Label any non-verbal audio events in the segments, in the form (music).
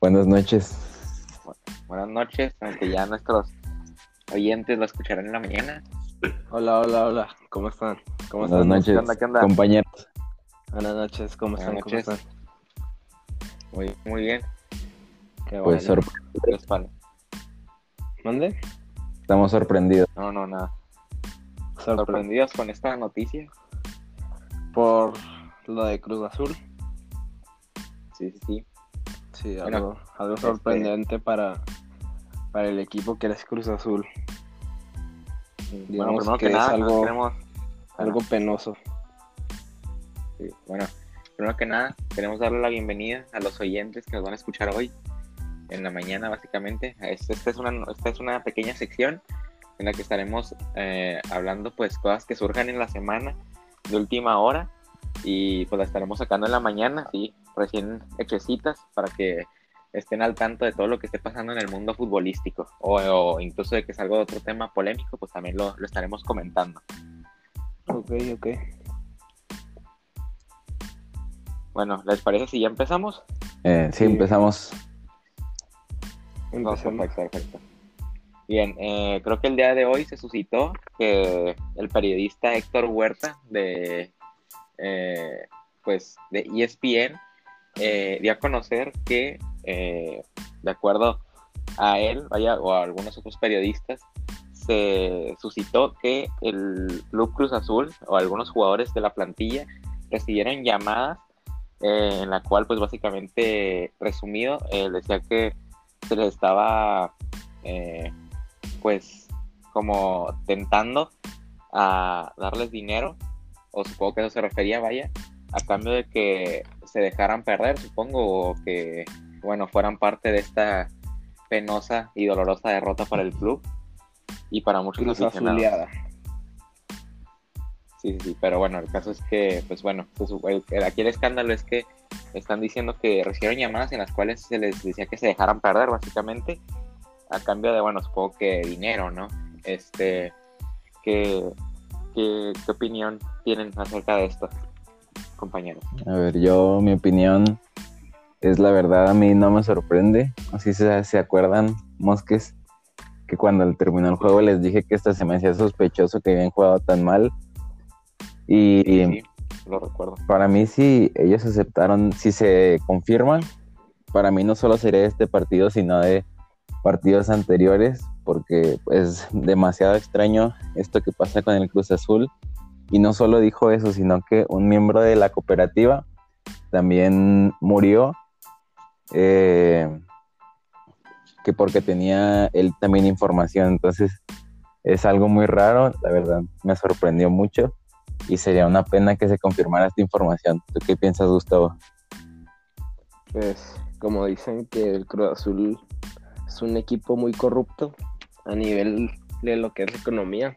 Buenas noches. Buenas noches, aunque ya nuestros oyentes lo escucharán en la mañana. Hola, hola, hola. ¿Cómo están? ¿Cómo Buenas están? noches, ¿Qué onda, qué onda? compañeros. Buenas noches, ¿cómo Buenas están? ¿Cómo están? Muy, muy bien. Qué Pues bueno. sorpre- ¿Qué les parece? ¿Mande? estamos sorprendidos. No, no, nada. Sorpre- Sorprendidos con esta noticia. Por lo de Cruz Azul. Sí, sí, sí. Bueno, algo, algo este- sorprendente para, para el equipo que es Cruz Azul. Digamos bueno, primero que que, es nada, algo- queremos, Algo penoso. sí, bueno, primero que nada, queremos darle la bienvenida a los oyentes que nos van a escuchar hoy, en la mañana, básicamente. Esta, esta es, una, esta es una pequeña sección en la que estaremos eh, hablando, pues, cosas que surjan en la semana de última hora y pues la estaremos sacando en la mañana, sí, recién hechecitas para que estén al tanto de todo lo que esté pasando en el mundo futbolístico o, o incluso de que salga de otro tema polémico, pues también lo, lo estaremos comentando. Ok, ok. Bueno, ¿les parece si ya empezamos? Eh, sí, Sí. empezamos. No, Empecemos. perfecto, perfecto. Bien, eh, creo que el día de hoy se suscitó que el periodista Héctor Huerta de, eh, pues, de ESPN eh, dio a conocer que, eh, de acuerdo a él, vaya, o a algunos otros periodistas, se suscitó que el Club Cruz Azul o algunos jugadores de la plantilla recibieron llamadas eh, en la cual, pues, básicamente, resumido, eh, decía que se les estaba pues como tentando a darles dinero o supongo que eso se refería vaya a cambio de que se dejaran perder supongo o que bueno fueran parte de esta penosa y dolorosa derrota para el club y para muchos Cruz aficionados. Sí, sí, sí, pero bueno, el caso es que, pues bueno, aquí el escándalo es que están diciendo que recibieron llamadas en las cuales se les decía que se dejaran perder, básicamente, a cambio de, bueno, supongo que dinero, ¿no? Este, ¿qué, qué, qué opinión tienen acerca de esto, compañeros? A ver, yo, mi opinión es la verdad, a mí no me sorprende. Así se, se acuerdan, Mosques, que cuando terminó el juego les dije que esta se me hacía sospechoso que habían jugado tan mal. Y, Sí, sí, lo recuerdo. para mí, si ellos aceptaron, si se confirman, para mí no solo sería este partido, sino de partidos anteriores, porque es demasiado extraño esto que pasa con el Cruz Azul. Y no solo dijo eso, sino que un miembro de la cooperativa también murió, eh, que porque tenía él también información. Entonces es algo muy raro, la verdad, me sorprendió mucho y sería una pena que se confirmara esta información. ¿Tú qué piensas, Gustavo? Pues, como dicen que el Cruz Azul es un equipo muy corrupto a nivel de lo que es economía.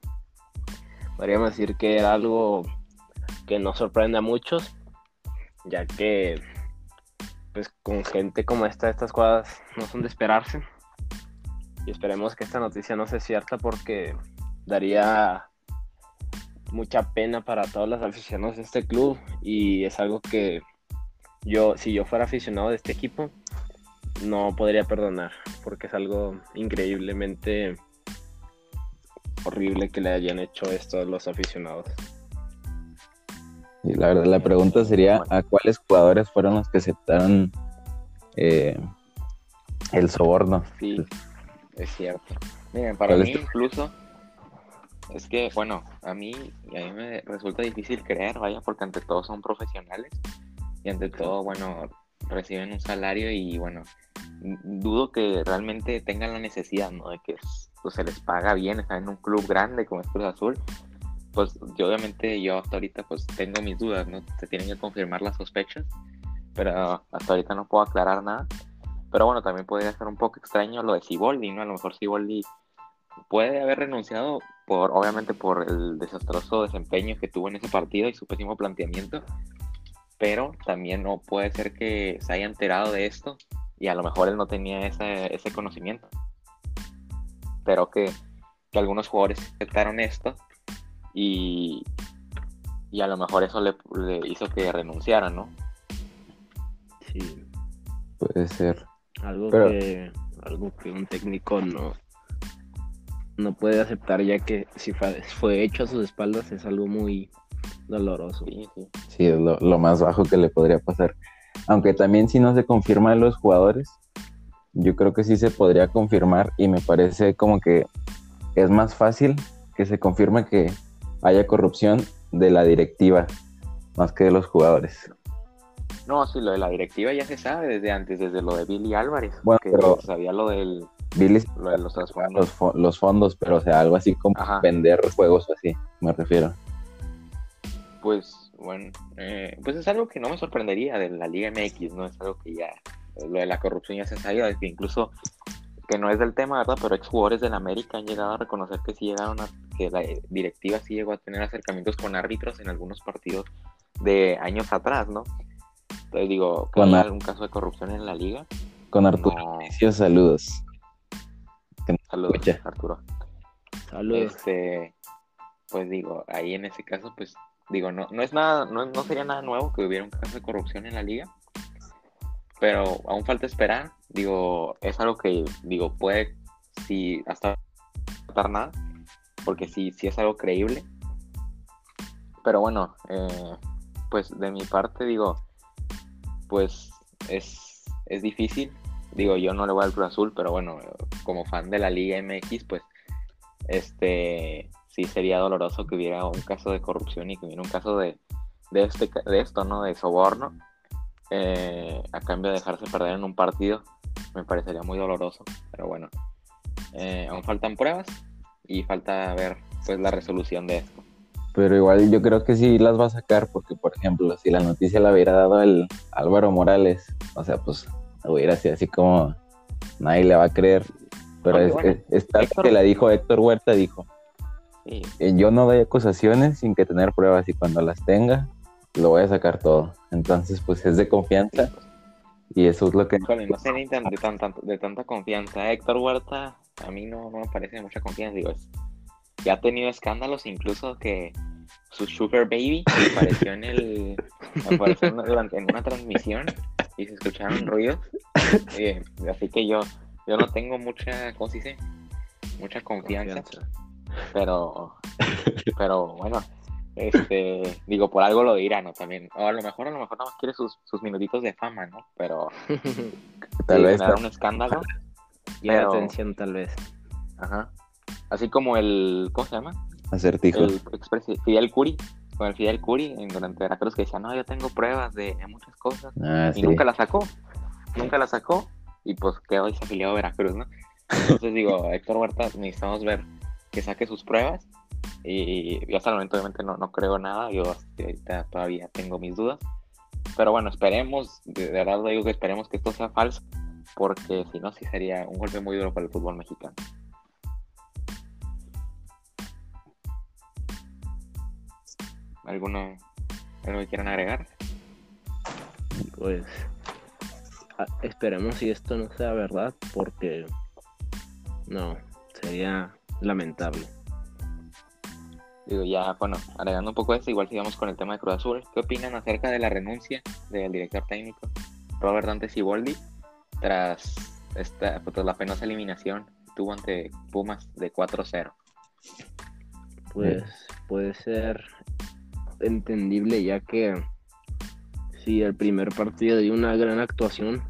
Podríamos decir que era algo que no sorprende a muchos, ya que pues con gente como esta, estas cosas no son de esperarse. Y esperemos que esta noticia no sea cierta porque daría mucha pena para todos los aficionados de este club y es algo que yo, si yo fuera aficionado de este equipo, no podría perdonar, porque es algo increíblemente horrible que le hayan hecho esto a los aficionados. Y la verdad, la pregunta sería, ¿a cuáles jugadores fueron los que aceptaron eh, el soborno? Sí, es cierto. Miren, para ¿Cuál mí incluso es que, bueno, a mí, a mí me resulta difícil creer, vaya, porque ante todo son profesionales y ante todo, bueno, reciben un salario y, bueno, dudo que realmente tengan la necesidad, ¿no? De que pues, se les paga bien, están en un club grande como es Cruz Azul. Pues yo obviamente, yo hasta ahorita pues tengo mis dudas, ¿no? Se tienen que confirmar las sospechas, pero hasta ahorita no puedo aclarar nada. Pero bueno, también podría ser un poco extraño lo de Siboldi, ¿no? A lo mejor Siboldi puede haber renunciado por, obviamente, por el desastroso desempeño que tuvo en ese partido y su pésimo planteamiento. Pero también no puede ser que se haya enterado de esto y a lo mejor él no tenía ese, ese conocimiento. Pero que, que algunos jugadores aceptaron esto y, y a lo mejor eso le, le hizo que renunciara, ¿no? Sí. Puede ser. Algo Pero- que algo que un técnico no no puede aceptar ya que si fue, fue hecho a sus espaldas es algo muy doloroso. Sí, sí. Sí, es lo, lo más bajo que le podría pasar. Aunque también si no se confirma en los jugadores, yo creo que sí se podría confirmar y me parece como que es más fácil que se confirme que haya corrupción de la directiva más que de los jugadores. No, sí, lo de la directiva ya se sabe desde antes, desde lo de Billy Álvarez, Bueno, que pero- sabía lo del Billy lo de los fondos, pero o sea, algo así como Ajá. vender juegos o así, me refiero. Pues bueno, eh, pues es algo que no me sorprendería de la Liga MX, no es algo que ya, lo de la corrupción ya se sabía, es que incluso que no es del tema, ¿verdad? Pero exjugadores del América han llegado a reconocer que sí llegaron a, que la directiva sí llegó a tener acercamientos con árbitros en algunos partidos de años atrás, ¿no? Entonces digo, que la- algún caso de corrupción en la liga, Con Arturo no. Mauricio, saludos. Saludos. Arturo. Saludos. Este, pues digo, ahí en ese caso, pues digo, no, no es nada, no, no sería nada nuevo que hubiera un caso de corrupción en la liga, pero aún falta esperar. Digo, es algo que, digo, puede, si hasta no nada, porque sí, sí es algo creíble. Pero bueno, eh, pues de mi parte, digo, pues es, es difícil. Digo, yo no le voy al Cruz Azul, pero bueno, como fan de la Liga MX, pues este sí sería doloroso que hubiera un caso de corrupción y que hubiera un caso de, de, este, de esto, ¿no? De soborno, eh, a cambio de dejarse perder en un partido, me parecería muy doloroso, pero bueno, eh, aún faltan pruebas y falta ver pues la resolución de esto. Pero igual yo creo que sí las va a sacar porque, por ejemplo, si la noticia la hubiera dado el Álvaro Morales, o sea, pues hubiera sido así como nadie le va a creer. Pero Aunque es, bueno, es- es tal Héctor- que la dijo Héctor Huerta, dijo, Sí, "Eh, yo no doy acusaciones sin que tener pruebas y cuando las tenga, lo voy a sacar todo. Entonces, pues es de confianza y eso es lo que... Híjole, no sé ni tan- de, tan- tan- de tanta confianza. Héctor Huerta, a mí no, no me parece de mucha confianza. Digo, es, ya ha tenido escándalos, incluso que su Sugar Baby apareció en el apareció en- durante en una transmisión y se escucharon ruidos. Eh, así que yo, yo no tengo mucha, ¿cómo se dice? Mucha confianza, pero, pero bueno, este, (laughs) digo, por algo lo dirá, ¿no? También, o a lo mejor, a lo mejor nada más quiere sus, sus minutitos de fama, ¿no? Pero (laughs) Tal vez un escándalo. Y la Pero- atención tal vez. Ajá. Así como el, ¿cómo se llama? acertijo. El Fidel Curi, con el Fidel Curi en, durante Veracruz que decía, no, yo tengo pruebas de, de muchas cosas. Ah, Y sí. nunca la sacó, nunca la sacó y pues quedó desafiliado a Veracruz, ¿no? Entonces digo, Héctor Huerta, necesitamos ver que saque sus pruebas y yo hasta el momento obviamente no, no creo nada, yo hasta ahorita todavía tengo mis dudas, pero bueno, esperemos, de verdad digo que esperemos que esto sea falso, porque si no, sí sería un golpe muy duro para el fútbol mexicano. ¿Alguno, algo que quieran agregar? Pues esperemos si esto no sea verdad, porque no, sería lamentable. Digo, ya, bueno, agregando un poco eso, igual sigamos con el tema de Cruz Azul. ¿Qué opinan acerca de la renuncia del director técnico Robert Dante Siboldi tras esta, pues, la penosa eliminación que tuvo ante Pumas de 4-0? Pues puede ser entendible ya que si el primer partido dio una gran actuación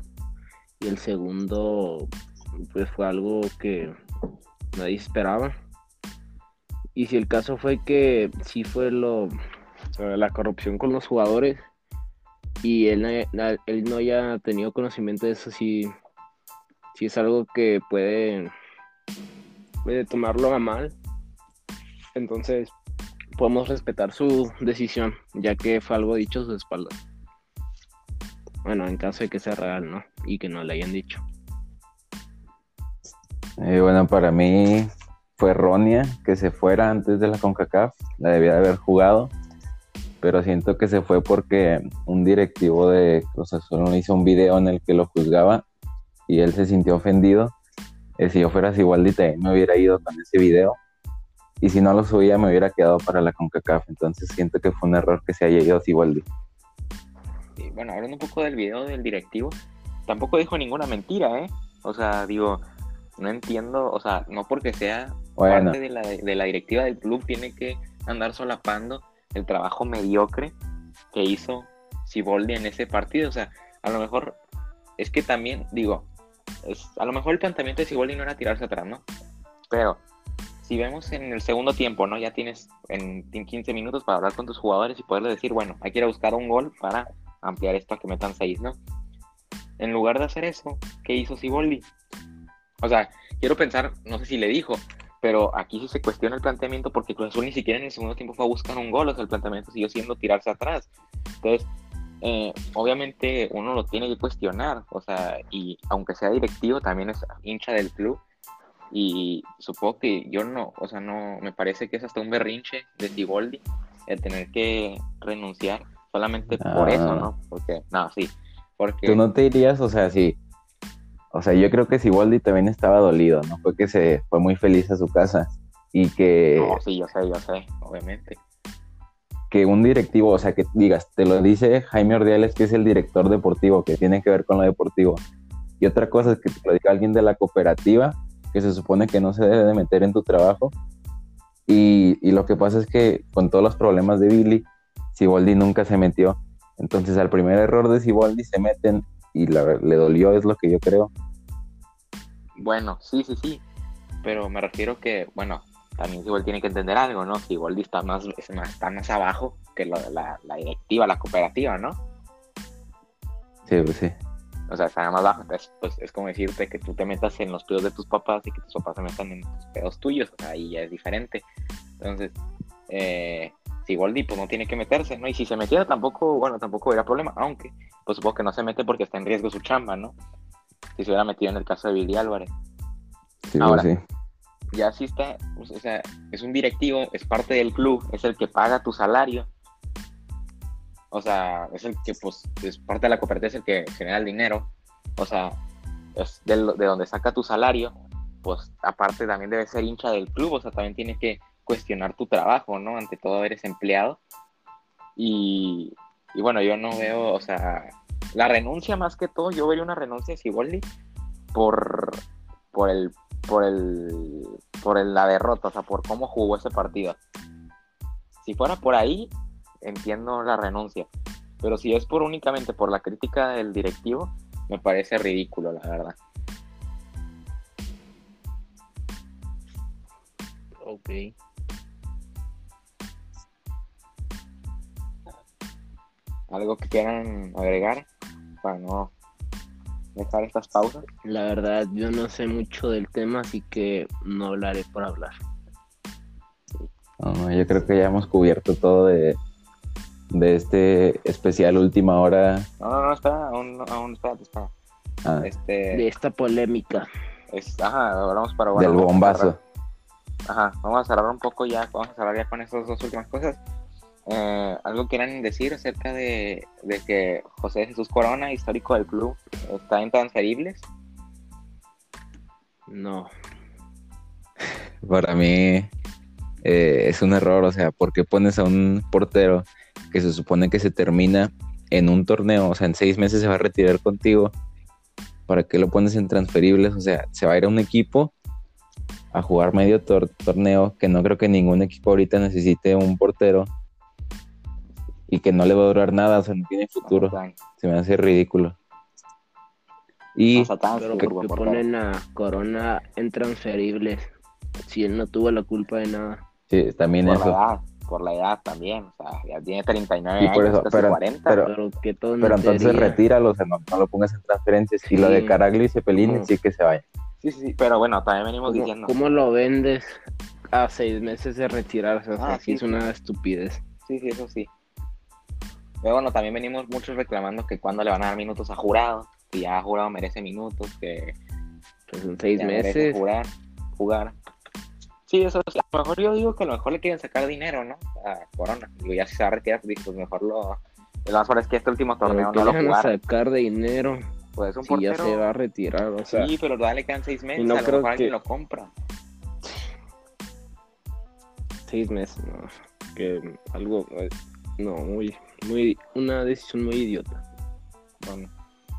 y el segundo pues fue algo que nadie esperaba. Y si el caso fue que sí fue lo la corrupción con los jugadores y él, no- él no haya tenido conocimiento de eso, sí, sí es algo que puede, puede tomarlo a mal. Entonces, podemos respetar su decisión, ya que fue algo dicho a sus espaldas. Bueno, en caso de que sea real, ¿no? Y que no le hayan dicho. Eh, bueno, para mí fue errónea que se fuera antes de la CONCACAF, la debía de haber jugado, pero siento que se fue porque un directivo de Cruz Azul hizo un video en el que lo juzgaba y él se sintió ofendido. Eh, si yo fuera Siboldi también me hubiera ido con ese video y si no lo subía me hubiera quedado para la CONCACAF, entonces siento que fue un error que se haya ido. Y bueno, hablando un poco del video del directivo, tampoco dijo ninguna mentira, ¿eh? O sea, digo, no entiendo, o sea, no porque sea Bueno. parte de la, de la directiva del club tiene que andar solapando el trabajo mediocre que hizo Siboldi en ese partido. O sea, a lo mejor es que también, digo, es, a lo mejor el planteamiento de Siboldi no era tirarse atrás, ¿no? Pero si vemos en el segundo tiempo, ¿no? Ya tienes en, en 15 minutos para hablar con tus jugadores y poderle decir, bueno, hay que ir a buscar un gol para ampliar esto a que metan 6, ¿no? En lugar de hacer eso, ¿qué hizo Siboldi? O sea, quiero pensar, no sé si le dijo, pero aquí sí se cuestiona el planteamiento porque Cruz Azul ni siquiera en el segundo tiempo fue a buscar un gol, o sea, el planteamiento siguió siendo tirarse atrás. Entonces, eh, obviamente uno lo tiene que cuestionar, o sea, y aunque sea directivo, también es hincha del club. Y supongo que yo no, o sea, no, me parece que es hasta un berrinche de Siboldi el tener que renunciar solamente por Ah. eso, ¿no? Porque, no, sí, porque... Tú no te irías, o sea, sí. O sea, yo creo que Siboldi también estaba dolido, ¿no? Fue que se fue muy feliz a su casa y que, No, sí, yo sé, yo sé, obviamente. que un directivo, o sea, que digas, te lo dice Jaime Ordiales, que es el director deportivo, que tiene que ver con lo deportivo. Y otra cosa es que te lo diga alguien de la cooperativa, que se supone que no se debe de meter en tu trabajo. Y, y lo que pasa es que con todos los problemas de Billy, Siboldi nunca se metió. Entonces al primer error de Siboldi se meten y la- le dolió, es lo que yo creo. Bueno, sí, sí, sí. Pero me refiero que, bueno, también igual tiene que entender algo, ¿no? Si igual está más, es más- está más abajo que la, la directiva, la cooperativa, ¿no? Sí, pues sí. O sea, está más abajo. Entonces, pues es como decirte que tú te metas en los pedos de tus papás y que tus papás se metan en tus pedos tuyos. O sea, ahí ya es diferente. Entonces, eh, si Goldi pues no tiene que meterse, ¿no? Y si se metiera tampoco, bueno, tampoco hubiera problema. Aunque, pues supongo que no se mete porque está en riesgo su chamba, ¿no? Si se hubiera metido en el caso de Billy Álvarez. Sí, Ahora. pues sí. ya sí está, pues, o sea, es un directivo, es parte del club, es el que paga tu salario. O sea, es el que, pues, es parte de la cooperativa, es el que genera el dinero. O sea, es de, de donde saca tu salario, pues, aparte también debe ser hincha del club, o sea, también tiene que cuestionar tu trabajo, ¿no? Ante todo eres empleado. Y, y bueno, yo no veo, o sea, la renuncia más que todo, yo vería una renuncia de Siboldi por, por el por el por el- la derrota, o sea, por cómo jugó ese partido. Si fuera por ahí, entiendo la renuncia, pero si es por únicamente por la crítica del directivo, me parece ridículo, la verdad. Ok. Algo que quieran agregar para no dejar estas pausas. La verdad, yo no sé mucho del tema, así que no hablaré por hablar. No, no, yo creo que ya hemos cubierto todo de, de este especial última hora. No, no, no, espera, aún, no- aún espérate, espera. ah, De Este, esta polémica. es, ajá, hablamos para bueno, del bombazo. Ajá, vamos a cerrar un poco ya, vamos a cerrar ya con estas dos últimas cosas. Eh, ¿Algo quieran decir acerca de, de que José Jesús Corona, histórico del club, está en transferibles? No. Para mí eh, es un error, o sea, ¿por qué pones a un portero que se supone que se termina en un torneo? O sea, en seis meses se va a retirar contigo. ¿Para qué lo pones en transferibles? O sea, se va a ir a un equipo a jugar medio tor- torneo, que no creo que ningún equipo ahorita necesite un portero y que no le va a durar nada, o sea, no tiene futuro. Se me hace ridículo. Y Mazatlán, Pero sí, ¿por buen qué portero. ponen a Corona en transferibles? Si él no tuvo la culpa de nada. sí, también por la eso. edad, por la edad también, o sea, ya tiene 39 Y por años, eso, pero- 40. pero- Pero que todo Pero entonces retíralo, o sea, no, no lo pongas en transferencias. Y lo de Sí. Caraglio y Cepelini No. sí que se vaya. Sí, sí, sí, pero bueno, también venimos ¿Cómo, diciendo. cómo lo vendes a seis meses de retirarse? O sea, Ah, sí sí, es sí. una estupidez. Sí, sí, eso sí. Pero bueno, también venimos muchos reclamando que cuando le van a dar minutos a jurado, que ya jurado merece minutos, que Pues en seis ya meses. jugar, jugar. Sí, eso sí. A lo mejor yo digo que a lo mejor le quieren sacar dinero, ¿no? A Corona. Digo, ya si se va a retirar, pues pues mejor lo. Lo más es que este último torneo Pero no lo le van a jugaron. sacar de dinero Pues es un si ya portero. se va a retirar. O sea, sí, pero todavía le quedan seis meses. no a lo creo mejor alguien que- lo compra. seis meses, no. Que algo, eh, no, muy, muy, una decisión muy idiota. Bueno,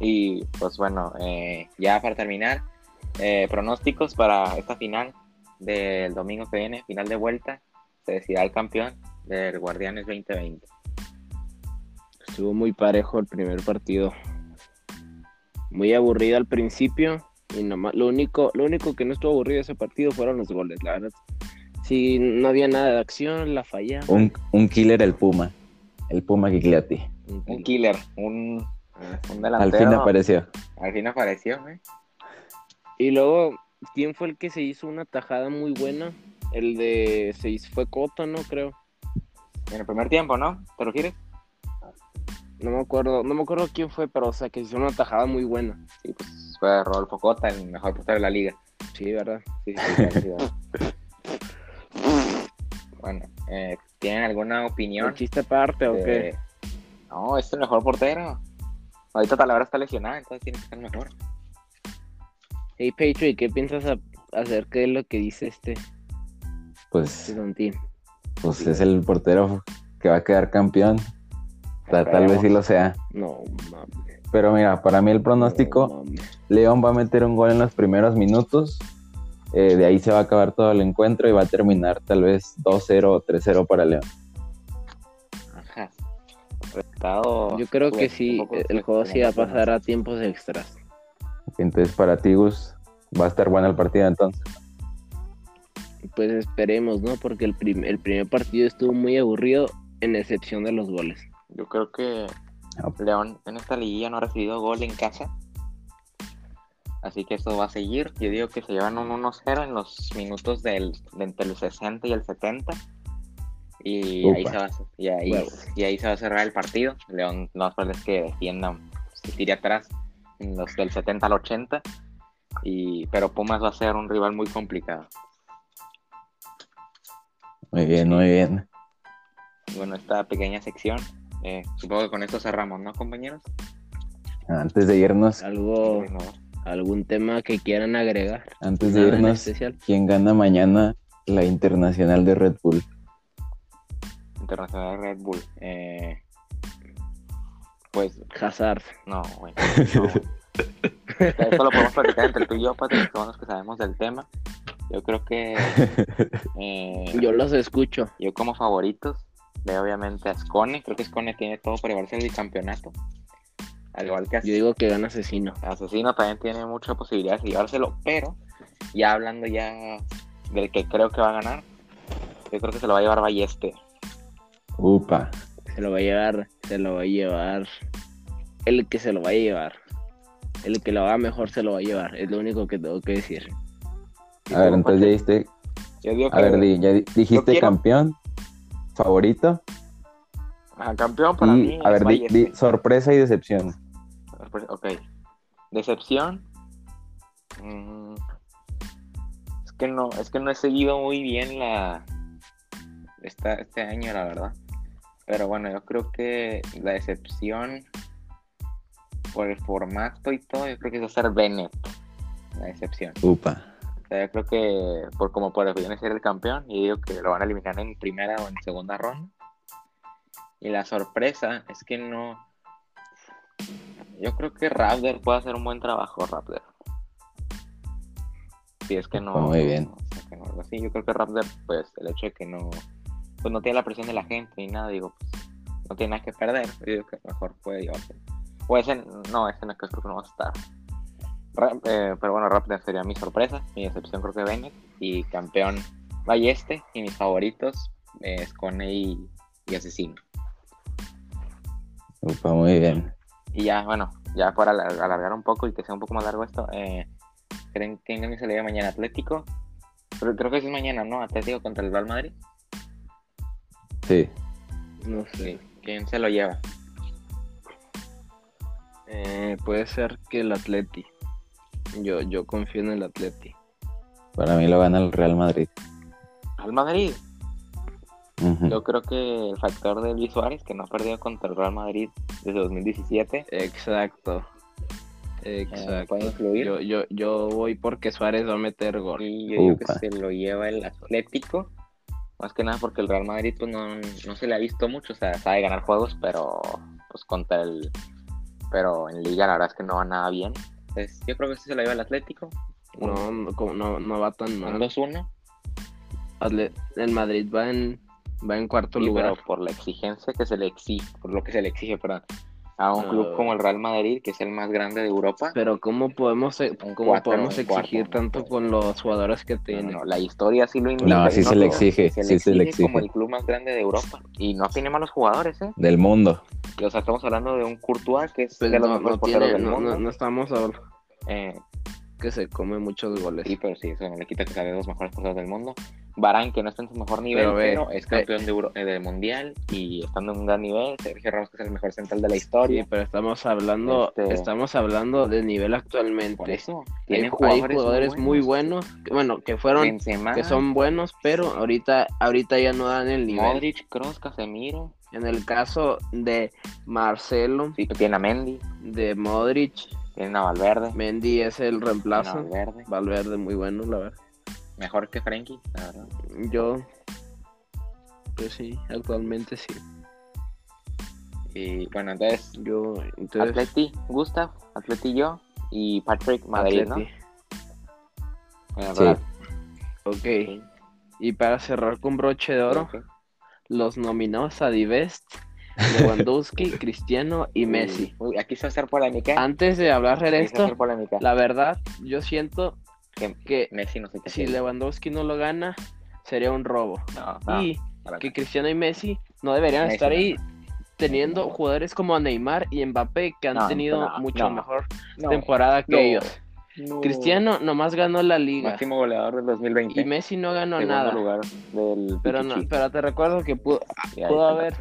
Y pues bueno, eh, ya para terminar, eh, pronósticos para esta final del domingo que viene, final de vuelta, se decidirá el campeón del Guardianes 2020. Estuvo muy parejo el primer partido. Muy aburrido al principio. Y nomás, lo único, lo único que no estuvo aburrido ese partido fueron los goles, la verdad. Si no había nada de acción, la fallaba. Un, un killer el Puma. El Puma Gigliotti. Un killer, un, un delantero. Al fin apareció. Al fin apareció, ¿eh? Y luego, ¿quién fue el que se hizo una tajada muy buena? El de. Se hizo, fue Coto, ¿no? Creo. En el primer tiempo, ¿no? ¿Te lo quieres? No me acuerdo, no me acuerdo quién fue, pero o sea que hizo una tajada muy buena. Sí, pues fue Rodolfo Cota, el mejor portero de la liga. Sí, ¿verdad? Sí, sí, (laughs) sí, sí, sí. Bueno, eh, ¿tienen alguna opinión? ¿Un chiste aparte o de- qué? No, es el mejor portero. Ahorita Talavera está lesionada, entonces tiene que ser mejor. Hey, Patrick, ¿qué piensas a- acerca de lo que dice este Pues, Tim? pues es el portero que va a quedar campeón. Ta- Tal vez sí lo sea. No, mames. Pero mira, para mí el pronóstico, no. León va a meter un gol en los primeros minutos. Eh, de ahí se va a acabar todo el encuentro y va a terminar tal vez 2-0 o 3-0 para León. Ajá. Resultado- Yo creo que un sí, el juego sí va a pasar a tiempos extras. Entonces para ti, Gus, va a estar bueno el partido entonces. Pues esperemos, ¿no? Porque el, prim- el primer partido estuvo muy aburrido, en excepción de los goles. Yo creo que Ah. León en esta liguilla no ha recibido gol en casa. Así que esto va a seguir. Yo digo que se llevan un 1-0 en los minutos del, de entre el 60 y el 70. Y ahí, se va, a- y, ahí, y ahí se va a cerrar el partido. León no es que defienda, se tire atrás en los del 70 al 80. Y, pero Pumas va a ser un rival muy complicado. Muy bien, muy bien. Bueno, esta pequeña sección, eh, supongo que con esto cerramos, ¿no, compañeros? Antes de irnos, ¿Algo, No. ¿Algún tema que quieran agregar? antes de irnos, especial. ¿quién gana mañana la internacional de Red Bull? Internacional Red Bull. Eh, pues Hazard. no, güey. (laughs) no. Esto lo podemos platicar entre tú y yo, Patrick, que son los que sabemos del tema. Yo creo que eh, Yo los escucho. yo como favoritos veo obviamente a Scone. Creo que Scone tiene todo para llevarse el bicampeonato. Al igual que Yo digo que gana asesino. Asesino también tiene muchas posibilidades de llevárselo, pero ya hablando ya del que creo que va a ganar, yo creo que se lo va a llevar Balleste. Upa. Se lo va a llevar, se lo va a llevar. El que se lo va a llevar. El que lo haga mejor se lo va a llevar. Es lo único que tengo que decir. A ver, entonces ya diste, Yo digo que a ver, di- ya di- dijiste quiero- campeón, favorito Ajá, campeón para mí. y, a es ver, di sorpresa y decepción. Ok. Decepción. Mm, Es que no, es que no he seguido muy bien la esta, este año, la verdad. Pero bueno, yo creo que la decepción por el formato y todo, yo creo que es hacer Bennett. La decepción. Upa. O sea, yo creo que por como por definición es ser el campeón, y digo que lo van a eliminar en primera o en segunda ronda. Y la sorpresa es que no. Yo creo que Raptor puede hacer un buen trabajo, Raptor. Si es que no. Muy bien. o sea, que no, algo así. Yo creo que Raptor, pues el hecho de que no. Pues no tiene la presión de la gente ni nada, digo, pues no tiene nada que perder. Yo digo que mejor puede llevarse. O ese, no, ese no creo que no va a estar. Ra- eh, pero bueno, Raptor sería mi sorpresa. Mi decepción creo que Bennett. Y campeón Balleste. Y mis favoritos eh, Scone y, y Asesino. Upa, muy bien. Y ya, bueno, ya para alar- alargar un poco y que sea un poco más largo esto, eh, ¿creen que alguien se le lleva mañana Atlético? Pero creo que sí es mañana, ¿no? Atlético contra el Real Madrid. Sí. No sé. ¿Quién se lo lleva? Eh, puede ser que el Atleti. Yo, yo confío en el Atleti. Para mí lo gana el Real Madrid. Al Madrid. Yo creo que el factor de Luis Suárez, que no ha perdido contra el Real Madrid desde 2017, Exacto. eh, Exacto. puede influir. Yo, yo, yo voy porque Suárez va a meter gol. Y yo digo que se lo lleva el Atlético. Más que nada porque el Real Madrid pues no, no se le ha visto mucho. O sea, sabe ganar juegos, pero pues contra el pero en liga la verdad es que no va nada bien. Entonces, yo creo que este se lo lleva el Atlético. No, no, como- no, no va tan mal. 2-1. Atle- El Madrid va en, va en cuarto Sí, lugar. pero por la exigencia que se le exige, por lo que se le exige, perdón, a un Ah. club como el Real Madrid, que es el más grande de Europa. Pero ¿cómo podemos, e- cómo cuatro, podemos exigir ¿no? tanto con los jugadores que No, tiene? no, la historia sí lo indica. No, sí se le no- exige, sí se le exige como el club más grande de Europa. Y no tiene malos jugadores, ¿eh? Del mundo. O sea, estamos hablando de un Courtois que es Pues de los no, mejores no porteros tiene, del no, mundo. no, no estamos hablando Eh, que se come muchos goles. sí, pero sí, eso no le quita que sea de los mejores porteros del mundo. Barán, que no está en su mejor nivel, Pero pero, es campeón de eh, del Mundial y estando en un gran nivel. Sergio Ramos, que es el mejor central de la historia. Sí, pero estamos hablando, Este- estamos hablando de nivel Por actualmente. eso, Hay, tiene hay jugadores, jugadores muy buenos, que- bueno, que fueron, Benzema, que son buenos, pero ahorita, ahorita ya no dan el nivel. Modric, Kroos, Casemiro. En el caso de Marcelo, Sí, tiene a Mendy, de Modric, tiene a Valverde. Mendy es el reemplazo. Valverde. Valverde muy bueno, la verdad. Mejor que Frenkie, la verdad. Yo, pues sí, actualmente sí. Y bueno, entonces, Yo, entonces, Atleti, Gustav, Atleti yo y Patrick Madrid, Atleti. ¿no? Bueno, Sí. ¿verdad? Ok. Y para cerrar con broche de oro, los nominados a Divest, Lewandowski, (laughs) Cristiano y Messi. Uy, aquí se va a hacer polémica. Antes de hablar de esto, la verdad, yo siento Que que Messi no sé qué si. Lewandowski no lo gana, sería un robo. No, no, Y que. Cristiano y Messi no deberían Messi estar ahí teniendo jugadores como Neymar y Mbappé que han tenido mucho mejor temporada que ellos. no. Cristiano nomás ganó la liga Máximo goleador del 2020. y Messi no ganó Segundo nada. lugar del Pero no, pero te recuerdo que pudo, pudo haber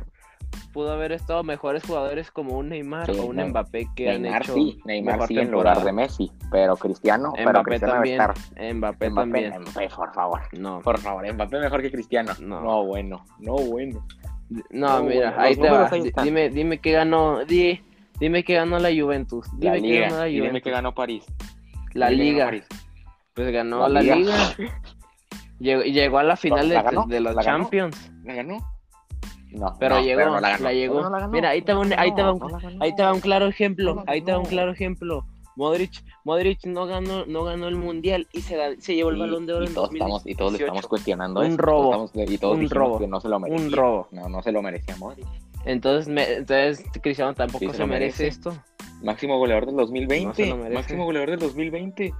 pudo haber estado mejores jugadores como un Neymar Sí, o un Mbappé que han Neymar hecho sí, Neymar sí en lugar de Messi, pero Cristiano, pero Mbappé Cristiano también, debe estar. Mbappé, Mbappé, también. Mbappé, por favor. No, Por favor, Mbappé mejor que Cristiano. No. No, bueno, no bueno. no, no, mira, bueno, ahí te va. ahí. Dime, dime qué ganó, di, dime qué ganó la Juventus. La Dime qué Liga. ganó la y dime Juventus. que ganó París. La Dime que ganó Liga. París. Pues ganó La la, Liga. Liga. (laughs) Llegó, llegó a la final ¿La de, ganó? de los ¿La ganó? Champions. ¿La ganó? No, Pero no, llegó, no la, ganó. la llegó. No, no ganó. Mira, ahí te va un, ahí te va un, la ahí te va un claro ejemplo. No la Ahí te va un claro ejemplo. Modric, Modric no ganó, no ganó el mundial y se, ga- se llevó el balón de oro y en todos estamos y todos le 2018. estamos cuestionando Un eso. robo. Todos estamos- y todos Un robo. que no se lo merecía. Un robo. No, no se lo merecía Modric. Entonces, me- entonces Cristiano tampoco Sí, se, se merece, merece. esto. Máximo goleador del 2020. No se lo merece. Máximo goleador del 2020.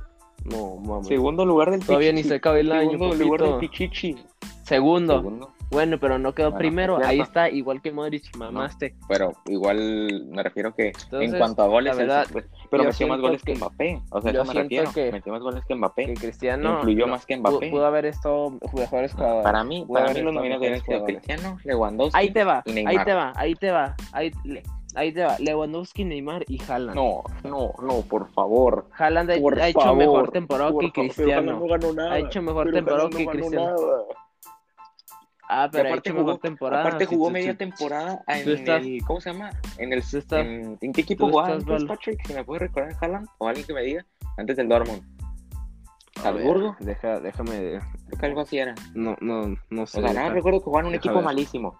No, mames. Segundo lugar del Todavía ni Pichichi. se acaba el año, Segundo lugar del Pichichi. Segundo. Bueno, pero no quedó Bueno, primero. es Ahí está, igual que Modric, mamaste. Pero igual me refiero que Entonces, en cuanto a goles, verdad, pues, pero metió más goles que, que- Mbappé. O sea, yo eso me siento refiero. que- Metió más goles que Mbappé. Que Cristiano Influyó no, más que Mbappé. Pudo, haber estado mejores jugadores. Para mí, Pudo para mí los nominados mejores deben ser jugadores. Cristiano, Lewandowski. Ahí te va, y ahí te va, ahí te va, ahí, le- ahí te va. Lewandowski, Neymar y Haaland. No, no, no, por favor. Haaland ha, ha hecho favor, mejor temporada por que Cristiano. no ganó nada, Ha hecho mejor pero temporada que no Cristiano. nada. Ah, pero aparte jugó- mejor temporada. Aparte Sí, jugó sí, media sí. temporada en estás- el, ¿cómo se llama? En el, estás- en, ¿en qué equipo jugaba mal. Patrick? Si me puede recordar Haaland o alguien que me diga, antes del Dortmund. Salzburgo, Deja, déjame. creo que algo así era. No, no, no O sé. sea, nada, deja- recuerdo que jugaba en un equipo ver. malísimo.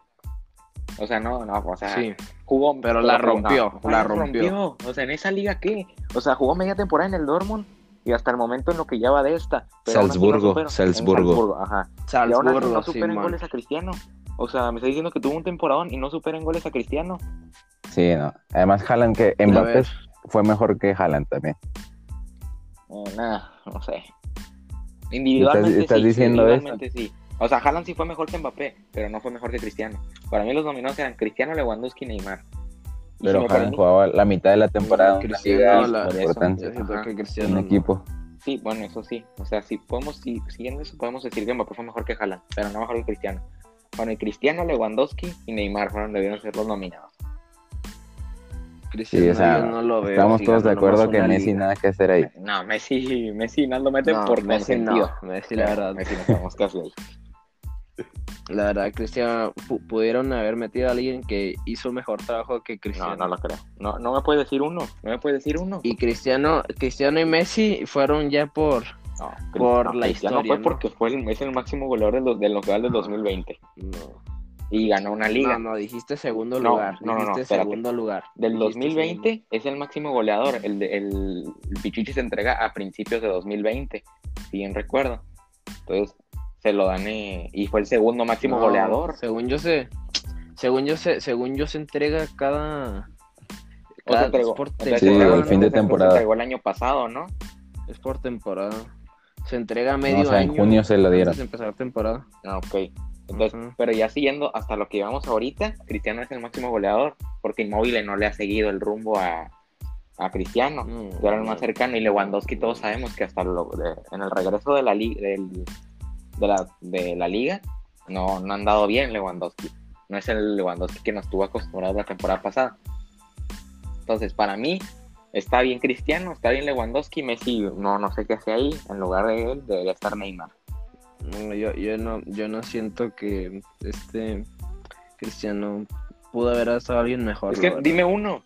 O sea, no, no, o sea, Sí, jugó. Pero la rompió, no, la no rompió. O sea, en esa liga, ¿qué? O sea, jugó media temporada en el Dortmund y hasta el momento en lo que ya va de esta. pero no Salzburgo, Salzburgo. Salzburgo, ajá. y aún así Salzburgo, no sí, supera en man. goles a Cristiano. O sea, me está diciendo que tuvo un temporadón y no supera en goles a Cristiano. Sí, no. Además, Haaland que Mbappé fue mejor que Haaland también. Eh, nada, no sé. Individualmente estás sí, diciendo individualmente sí. O sea, Haaland sí fue mejor que Mbappé, pero no fue mejor que Cristiano. Para mí los nominados eran Cristiano, Lewandowski y Neymar. Pero Haaland jugaba la mitad de la temporada Cristiano, la- por eso. importante, Yo siento Ajá. que un Cristiano. no. equipo. Sí, bueno, eso sí. O sea, si podemos, si, siguiendo eso, podemos decir que Mbappé fue mejor que Haaland, pero no mejor que Cristiano. Bueno, y Cristiano, Lewandowski y Neymar fueron, debieron ser los nominados. Cristiano, Sí, o sea, yo no lo veo. Estamos todos de acuerdo que Messi liga. nada que hacer ahí. No, Messi, Messi no lo meten No, por Messi consentido. no. Messi, la verdad. Messi no qué hace ahí. (laughs) La verdad, Cristiano, pu- pudieron haber metido a alguien que hizo mejor trabajo que Cristiano. No, no lo creo. No, no me puede decir uno. No me puede decir uno. Y Cristiano, Cristiano y Messi fueron ya por. No, por no, la Cristiano historia, fue ¿no? porque fue el, es el máximo goleador de los, del local del 2020. No. y ganó una liga. No, no, dijiste segundo lugar. no, no, dijiste segundo lugar. Del Dijiste 2020 es el máximo goleador. El, de- el, el Pichichi se entrega a principios de 2020, si bien recuerdo. Entonces se lo dan eh, y fue el segundo máximo No, goleador. Según yo sé, según yo sé, según yo se entrega cada. O se cada- entregó, es por entonces, Sí, se el fin de se temporada. entregó el año pasado, ¿no? Es por temporada. Se entrega medio No, o sea, en año junio se lo dieron. Antes de empezar temporada. Ah, ok. Entonces, pero ya siguiendo hasta lo que llevamos ahorita, Cristiano es el máximo goleador, porque Inmóvil no le ha seguido el rumbo a, a Cristiano. No, que era el más no. cercano, y Lewandowski todos sabemos que hasta lo- de- en el regreso de la, li- del- de la, de la liga no, no han dado bien Lewandowski. No es el Lewandowski que nos tuvo acostumbrados la temporada pasada. Entonces, para mí, está bien Cristiano, está bien Lewandowski, Messi no, no sé qué hace ahí, en lugar de él debería estar Neymar. No, yo, yo no, yo no siento que este Cristiano pudo haber estado alguien mejor. es que dime uno,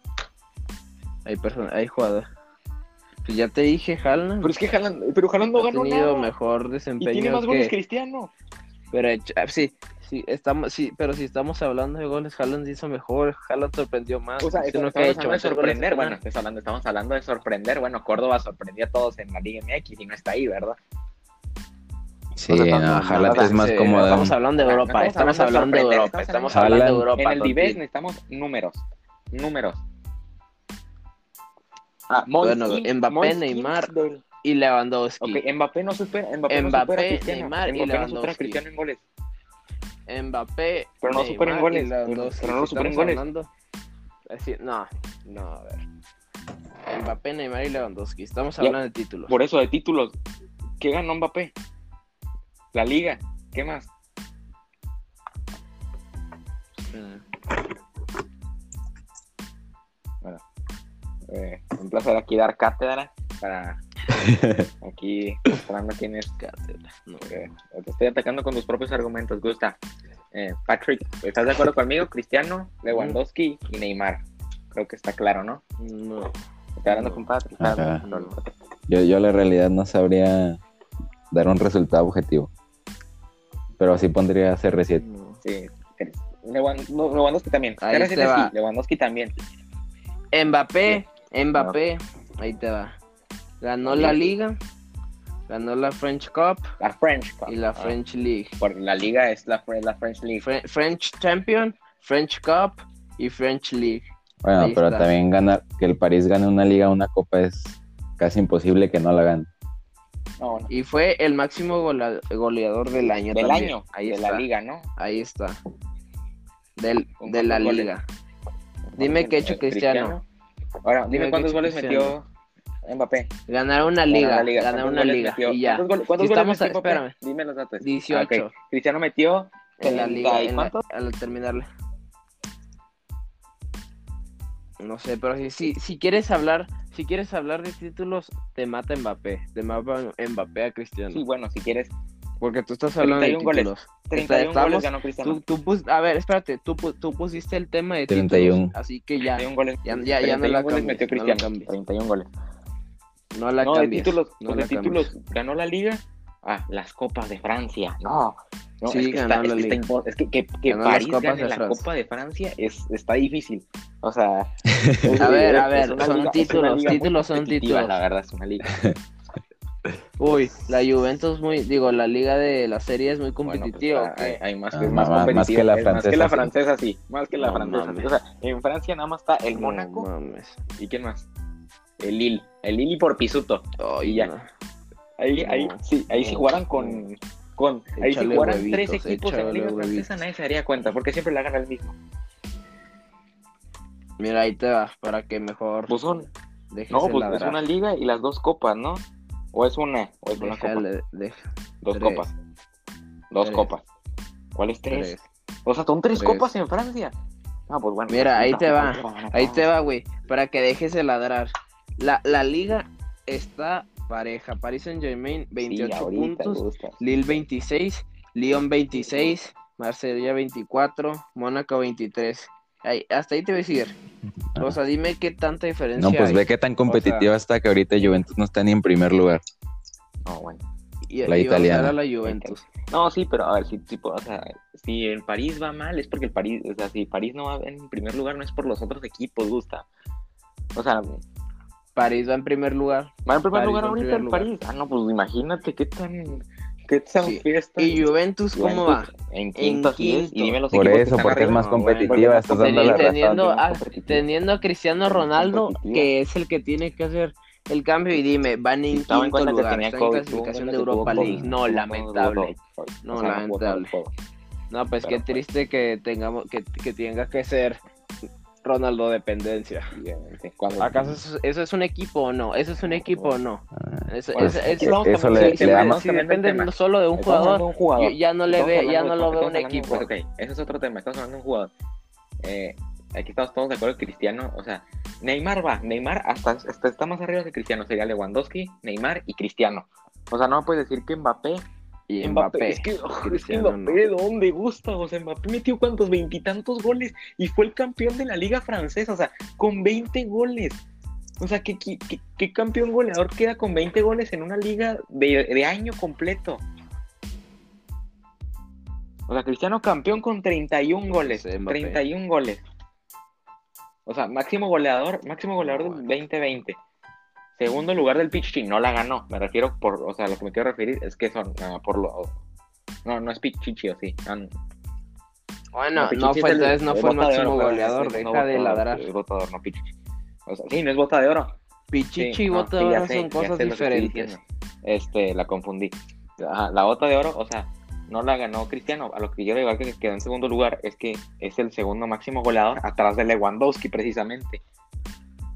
Hay hay jugadores. Pues ya te dije, Haaland. pero es que Haaland, pero Haaland no ha ganó tenido nada. mejor Y desempeño tiene más goles que... Cristiano. Pero hecho- ah, sí, sí, estamos, sí, pero si estamos hablando de goles, Haaland hizo mejor, Haaland sorprendió más. O sea, estamos ¿qué ha hablando de ¿Meter goles sorprender, bueno, estamos hablando, estamos hablando de sorprender, bueno, Córdoba sorprendió a todos en la Liga MX y no está ahí, ¿verdad? Sí, O sea, estamos- no, Haaland o sea, es más Sí, cómodo. Estamos hablando de No Europa, estamos estamos hablando de Europa, estamos estamos hablando de Europa. en el Dives necesitamos números, números. Ah, Bueno, Moiskin- Mbappé, Neymar, del- Y Lewandowski. Ok, Mbappé no supera, Mbappé, no Mbappé, supera a Cristiano. Neymar y Mbappé no supera a Lewandowski. Cristiano en goles. Mbappé, Pero no superen y goles, pero no lo superen estamos goles. hablando- así- no, no, a ver. Mbappé, Neymar y Lewandowski. Estamos Ya, hablando de títulos. Por eso, de títulos. ¿Qué ganó Mbappé? La Liga. ¿Qué más? Eh, un placer aquí dar cátedra para (laughs) aquí mostrando quién es. cátedra, no. eh, te estoy atacando con tus propios argumentos, Gusta. Eh, Patrick, ¿estás de acuerdo conmigo? (laughs) Cristiano, Lewandowski y Neymar. Creo que está claro, ¿no? No. Estoy hablando con Patrick. está hablando con Patrick. Yo, yo la realidad no sabría dar un resultado objetivo. Pero sí pondría CR7. no. Sí. Lewan- no, Lewandowski también. Ahí CR7 te va. sí, Lewandowski también. Mbappé, Mbappé, ahí te va. Ganó la Liga, ganó la French Cup La French Cup. y la Ah, French League. por la liga es la, la French League. Fre- French Champion, French Cup y French League. Bueno, Ahí pero está. también ganar, que el París gane una liga o una copa es casi imposible que no la gane. No, no. Y fue el máximo gola- goleador del año. Del también. año, ahí de está, la liga, ¿no? Ahí está. Del, ¿Con de la liga. Dime qué ha hecho Cristiano. Ahora, dime cuántos goles metió Mbappé. Ganar una liga, liga. ganar ¿Cuántos una liga metió? y ya. ¿Cuántos goles, Si goles metió espérame. Dime los datos. 18 Ah, ok. Cristiano metió en la liga 30 y en la- cuántos? al terminarla. No sé, pero si, si, si quieres hablar, si quieres hablar de títulos, te mata Mbappé, te mata Mbappé a Cristiano. Sí, bueno, si quieres. Porque tú estás hablando de 31 goles. títulos. 31 estamos- goles ganó Cristiano. Tú, tú pus- a ver, espérate, tú, tú pusiste el tema de 31. títulos, así que ya, 31 goles. ya, ya, ya no 31 la goles cambies, metió no la Cristiano. cambies. 31 goles. No la no, de cambies, títulos, no pues la de títulos ganó la liga. Ah, las copas de Francia. No, no Sí, es que, ganó está, la es, que está es que, que, que París gane de la Francia. Copa de Francia es, está difícil. O sea, (laughs) A ver, a ver, son títulos, títulos son títulos. La verdad, es una liga. (laughs) Uy, la Juventus muy, digo, la liga de la serie es muy Bueno, pues, competitiva. ¿o hay, hay más, Ah, que es más más- más competitiva. que la es más que la francesa, francesa, sí. Más que la No francesa. mames. O sea, en Francia nada más está el No Mónaco. mames. ¿Y quién más? El Lille. El Lille y por Pisuto. Ay, Y ya. no. Ahí, No, ahí, sí, ahí si no, jugaran no. con. con ahí si jugaran huevitos, tres equipos en Liga Francesa, nadie se daría cuenta, porque siempre la gana el mismo. Mira, ahí te va, para que mejor Pues son. No, pues es una liga y las dos copas, ¿no? O es una, o es una copa. Deja- Dos tres. copas. Dos Tres. copas. ¿Cuáles tres? tres. O sea, son tres, copas en Francia. Ah, pues bueno. Mira, ahí te va, Ahí te va, güey, para que dejes de ladrar. La, la liga está pareja. Paris Saint Germain, 28 sí, ahorita, puntos. Lille 26, Lyon 26, Marsella 24, Mónaco 23. Ahí, hasta ahí te voy a decir. O sea, dime qué tanta diferencia No, pues hay. ve qué tan competitiva está que ahorita Juventus no está ni en primer lugar. No, bueno. Y, La y vamos a italiana. a la Juventus. No, sí, pero a ver, si, si, o sea, si el París va mal, es porque el París, o sea, si París no va en primer lugar, no es por los otros equipos, gusta. O sea, París va en primer lugar. va en primer París lugar ahorita primer el lugar. París. Ah, no, pues imagínate qué tan Sí. fiesta. ¿Y Juventus cómo va? En quinto, es, quinto. Y dime los Por eso, porque es más No, bueno, competitiva, porque estás dando la razón. teniendo, a, teniendo a Cristiano Ronaldo, que es el que tiene que hacer el cambio, y dime, van en Estaba en quinto cuenta que lugar, tenía está en COVID, tuvo clasificación en de Europa League. COVID, No, lamentable. No, o sea, lamentable. No, pues qué Pero, pues. triste que tengamos, que, que tenga que ser Ronaldo dependencia. ¿Acaso eso, eso es un equipo o no? ¿Eso es un equipo o no? Ah, Eso, Bueno, eso- es le- da más- si depende solo de un jugador, un ya no le ve, ya no lo estamos un equipo. pues, ese es otro tema. Estamos hablando de un jugador. Eh, aquí estamos todos de acuerdo que Cristiano, o sea, Neymar va, Neymar hasta, hasta está más arriba que Cristiano, sería Lewandowski, Neymar y Cristiano. O sea, no me puedes decir que Mbappé, Y Mbappé. es que, oh, es que Cristiano Mbappé, ¿dónde gusta? O sea, Mbappé metió cuántos, veintitantos goles y fue el campeón de la liga francesa, o sea, con 20 goles. O sea, ¿qué, qué, qué- qué campeón goleador queda con 20 goles en una liga de, de año completo? O sea, Cristiano campeón con 31 goles. Sí, Mbappé. 31 goles. O sea, máximo goleador, máximo goleador No, del bueno. 2020. Segundo lugar del Pichichi, no la ganó. Me refiero por, o sea, lo que me quiero referir es que son ah, por lo. No, no es Pichichi, o sí. No. Bueno, No, fue el- entonces no fue el bota de máximo oro, goleador, deja de ladrar. Es botador, no Pichichi. O sea, sí, no es bota de oro. Pichichi Sí, y bota de oro son cosas diferentes. Este, la confundí. Ajá, la bota de oro, o sea, no la ganó Cristiano. A lo que yo le digo que quedó en segundo lugar es que es el segundo máximo goleador atrás de Lewandowski, precisamente.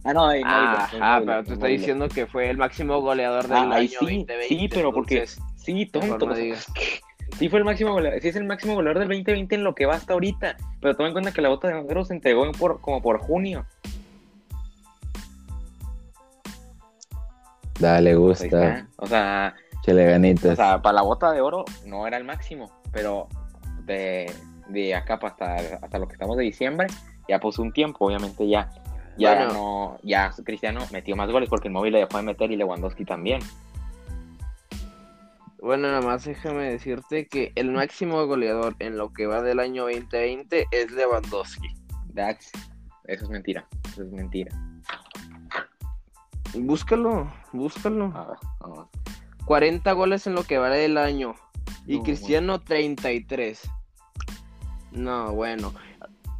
Ah, no, ahí no, Ah, ah, ahí no, pero ahí no. diciendo que fue el máximo goleador del Ah, año sí, 2020. sí, pero porque entonces, sí, tonto. no o digas. Sí fue el máximo goleador, sí es el máximo goleador del 2020 en lo que va hasta ahorita. Pero toma en cuenta que la bota de oro se entregó en por, como por junio. Dale, gusta. O sea, Chele O ganitas. sea, para la bota de oro no era el máximo, pero de, de acá para hasta, hasta lo que estamos de diciembre, ya puso un tiempo, obviamente ya. Ya Bueno. ganó- ya Cristiano metió más goles porque el móvil le dejó de meter y Lewandowski también. Bueno, nada más déjame decirte que el máximo goleador en lo que va del año 2020 es Lewandowski. That's, eso es mentira, eso es mentira. Búscalo, búscalo. A ver, vamos. 40 goles en lo que va del año. Y No, Cristiano 33. No, bueno.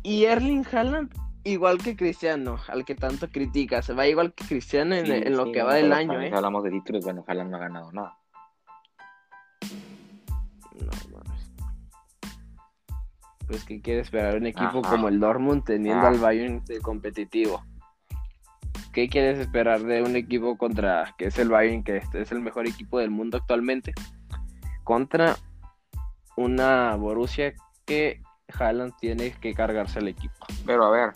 Y Erling Haaland, igual que Cristiano, al que tanto criticas. Va igual que Cristiano en, Sí, en lo sí, que no, va del año, ¿eh? Hablamos de títulos, bueno, Haaland no ha ganado nada. No, mames. Pues, ¿qué quiere esperar un equipo Ajá. como el Dortmund teniendo Ah. al Bayern de competitivo? ¿Qué quieres esperar de un equipo contra, que es el Bayern, que este es el mejor equipo del mundo actualmente, contra una Borussia que Haaland tiene que cargarse el equipo? Pero a ver,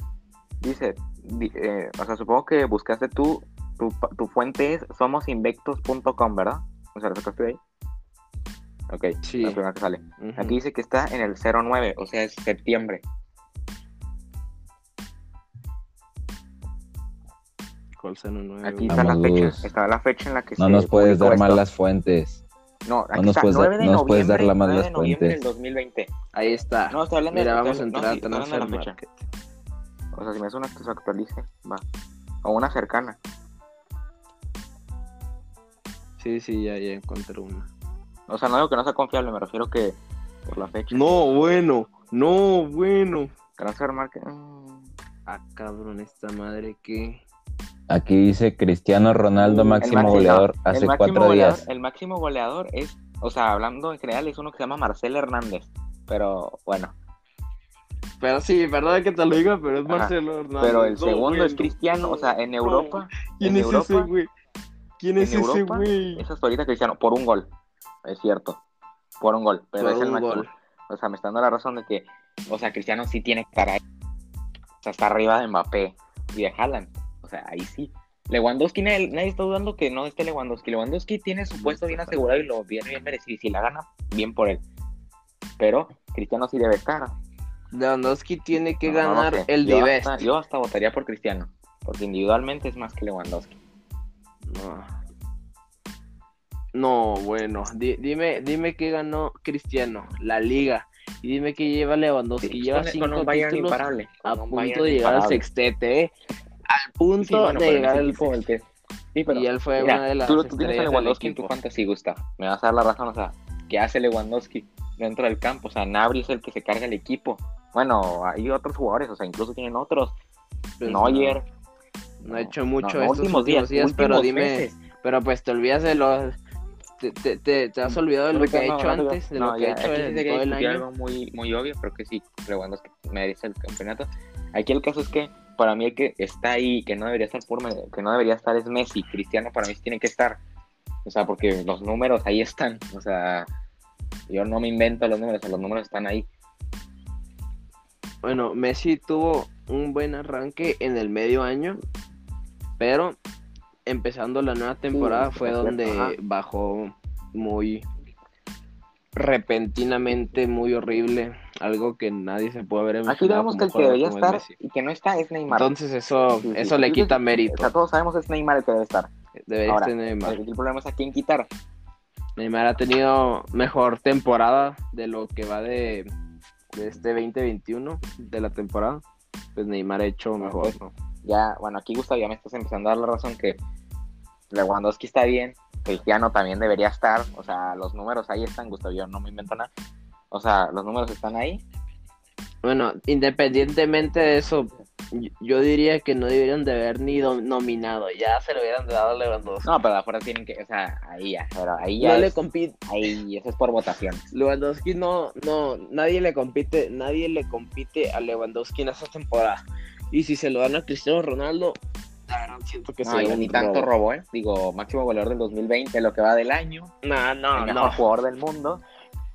dice, di- eh, o sea, supongo que buscaste tú, tu, tu fuente es somosinvectos.com, ¿verdad? O sea, lo sacaste de ahí. Ok, Sí. la primera que sale. Aquí dice que está en el 09, o sea, es septiembre. ¿Cuál será un nueve, Aquí güey? está la fecha, Luz. está la fecha en la que No se nos puedes dar mal esto. las fuentes. No, aquí nos está, puedes dar- 9 de no nos puedes dar noviembre, la mal 9 de las noviembre del fuentes. 2020. Ahí está. No, estoy hablando Mira, estoy vamos a entrar no, sí, de Transfer. Market. O sea, si me hace una que se actualice, va. O una cercana. Sí, sí, ya, ya encontré una. O sea, no digo que no sea confiable, me refiero que por la fecha. No, bueno, no, bueno. Transfer Market. mm, Ah, cabrón, esta madre que. Aquí dice Cristiano Ronaldo, máximo máximo- goleador, hace máximo cuatro goleador- días. El máximo goleador es, o sea, hablando en general, es uno que se llama Marcel Hernández. Pero bueno, Pero sí, perdón que te lo diga, pero es. Marcelo Hernández. pero el segundo es no, Cristiano, o sea, en. Europa, ¿Quién en es ese, güey? ¿Quién es ese, güey? es hasta ahorita Cristiano, por un gol. Es cierto, por un gol, pero Por es el máximo. O sea, me está dando la razón de que, o sea, Cristiano sí tiene que estar ahí. O sea, está arriba de Mbappé y de Haaland. O sea, ahí sí. Lewandowski, nadie, nadie está dudando que no esté Lewandowski. Lewandowski tiene su puesto bien asegurado y lo viene bien merecido. Y si la gana, bien por él. Pero Cristiano sí debe estar. Lewandowski tiene que No, no lo ganar sé. el yo Divest. hasta, yo hasta votaría por Cristiano. Porque individualmente es más que Lewandowski. No. No, bueno, di- dime, dime qué ganó Cristiano, la liga. Y dime qué lleva Lewandowski. Sí, lleva con, cinco con un títulos imparable. a punto Bayern de llegar al sextete, ¿eh? Al punto Sí, bueno, de llegar al equipo, el sextete. que- Sí, pero Y él fue mira, una de las tú, tú tienes a Lewandowski en tu fantasy, Gusta. Me vas a dar la razón, o sea, ¿qué hace Lewandowski dentro del campo? O sea, Nabri es el que se carga el equipo. Bueno, hay otros jugadores, o sea, incluso tienen otros. Pues Neuer. No ha hecho mucho no, estos últimos días, pero dime, pero pues te olvidas de los, te, te, te- te has olvidado de lo que ha No, hecho no, no, antes, de no, lo que ha hecho en sería todo el año. algo muy, muy obvio, pero que sí, Lewandowski merece el campeonato. Aquí el caso es que para mí el que está ahí, que no debería estar por que no debería estar es Messi. Cristiano para mí sí tiene que estar. O sea, porque los números ahí están. O sea, yo no me invento los números, o los números están ahí. Bueno, Messi tuvo un buen arranque en el medio año, pero empezando la nueva temporada Sí, fue donde ajá. bajó muy repentinamente, muy horrible, algo que nadie se puede haber Aquí imaginado vemos que el que debería es estar y que no está es Neymar. Entonces eso, Sí, sí. eso le quita O mérito. sea, todos sabemos es Neymar el que debe estar. Debería Ahora, estar Neymar. El, el problema es a quién quitar. Neymar ha tenido mejor temporada de lo que va de, de este 2021 de la temporada. Pues Neymar ha hecho mejor. pues, Ya, bueno, aquí Gustavo ya me estás empezando a dar la razón que Lewandowski está bien, Cristiano también debería estar, o sea, los números ahí están, Gustavo, yo no me invento nada. O sea, los números están ahí. Bueno, independientemente de eso, yo- diría que no deberían de haber ni do- nominado. Ya se lo hubieran dado a Lewandowski. No, pero afuera tienen que, o sea, ahí ya, pero ahí ya No le compite. ahí eso es por votación. Lewandowski no, no, nadie le compite, nadie le compite a Lewandowski en esta temporada. Y si se lo dan a Cristiano Ronaldo, la verdad siento que No, un ni tanto robo. robo, ¿eh? Digo, máximo goleador del 2020, lo que va del año, No, no, el no. mejor jugador del mundo.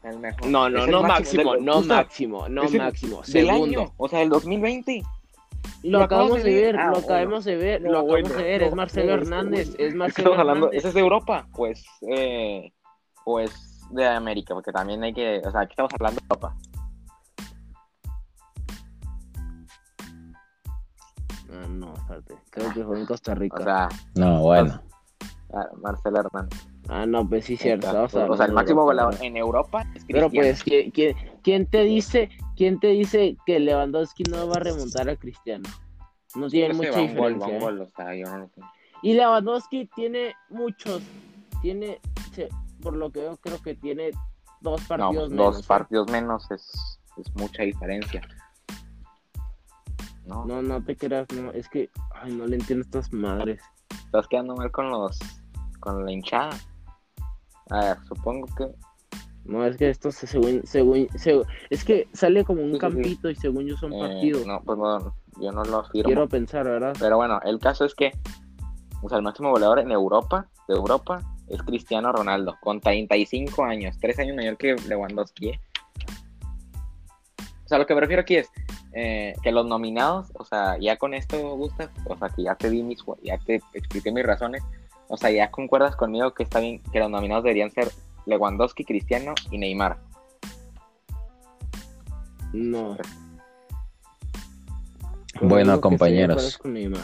El mejor. No, no, no máximo, del- no máximo, no el máximo. Del Segundo. año, o sea, el 2020. Lo Lo acabamos de ver. Ah, lo bueno. acabamos de ver, No, lo acabamos bueno, de ver. no, es Marcelo no, Hernández, este, es (laughs) Marcelo hablando, Hernández. ¿ese es de Europa? Pues, eh, pues de América, porque también hay que, o sea, aquí estamos hablando de Europa. Ah, no, espérate. Creo que fue en Costa Rica. O sea, No, bueno. ah, Marcelo Hernández. ah, no, pues sí, cierto. Exacto. o sea, el máximo goleador en Europa es Pero pues, ¿quién, quién, quién te dice, quién te dice que Lewandowski no va a remontar a Cristiano? No tiene mucha va gol, diferencia. un ¿eh? gol, o sea, yo no lo sé. Y Lewandowski tiene muchos, tiene, por lo que yo creo que tiene dos No, partidos pues, menos. dos ¿eh? partidos menos es, es mucha diferencia. No, No, no te creas, no, es que, ay, no le entiendo a estas madres. estás quedando mal con los, con la hinchada. A ver, supongo que No, es que esto se- según, según, según- es que sale como un Sí, sí, sí. campito y según yo son eh, partidos. no, pues no, yo no lo afirmo. Quiero pensar, ¿verdad? Pero bueno, el caso es que o sea, el máximo goleador en Europa, de Europa, es Cristiano Ronaldo, con 35 años, 3 años mayor que Lewandowski. ¿eh? O sea, lo que me refiero aquí es eh, que los nominados, o sea, ya con esto, Gustav, o sea, que ya te di mis, ya te expliqué mis razones, o sea, ya concuerdas conmigo que está bien, que los nominados deberían ser Lewandowski, Cristiano y Neymar. No. Bueno, compañeros.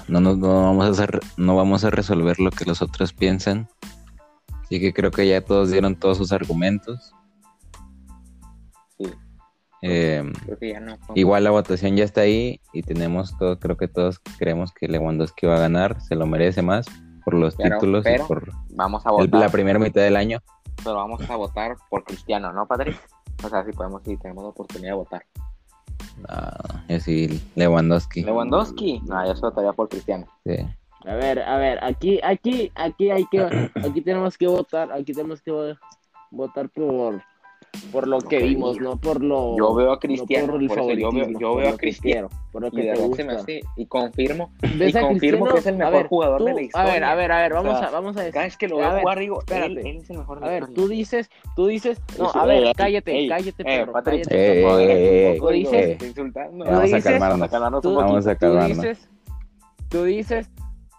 No, nos, no, vamos a hacer, no vamos a resolver lo que los otros piensan. Así que creo que ya todos dieron todos sus argumentos. Sí, Eh, creo que ya no. igual la votación ya está ahí y tenemos todos, creo que todos creemos que Lewandowski va a ganar, se lo merece más por los Pero- títulos pero y por Vamos a el- votar. la primera mitad del año. Pero vamos a votar por Cristiano, ¿no, Padre? O sea, si podemos, si tenemos la oportunidad de votar. Ah, es decir, Lewandowski. Lewandowski, no, yo solo votaría por Cristiano. Sí. A ver, a ver, aquí, aquí, aquí hay que, aquí tenemos que votar, aquí tenemos que vo- votar por, por lo que vimos, no por lo. Yo veo a no Cristiano, por el por eso yo veo, yo a Cristiano por lo y que te se me hace, y confirmo, ¿Ves y a confirmo que es el A mejor ver, jugador tú- de la A historia. ver, a ver, a ver, O vamos sea, a, vamos a cada decir. vez que lo A veo ver, jugar digo, él, espérate. él es el mejor de A ver, tú dices, tú dices, no, a ver, ey, cállate, ey, cállate, eh, perro, Patrick, cállate, dices-. Vamos a calmarnos. Vamos a calmarnos Tú- a dices, tú dices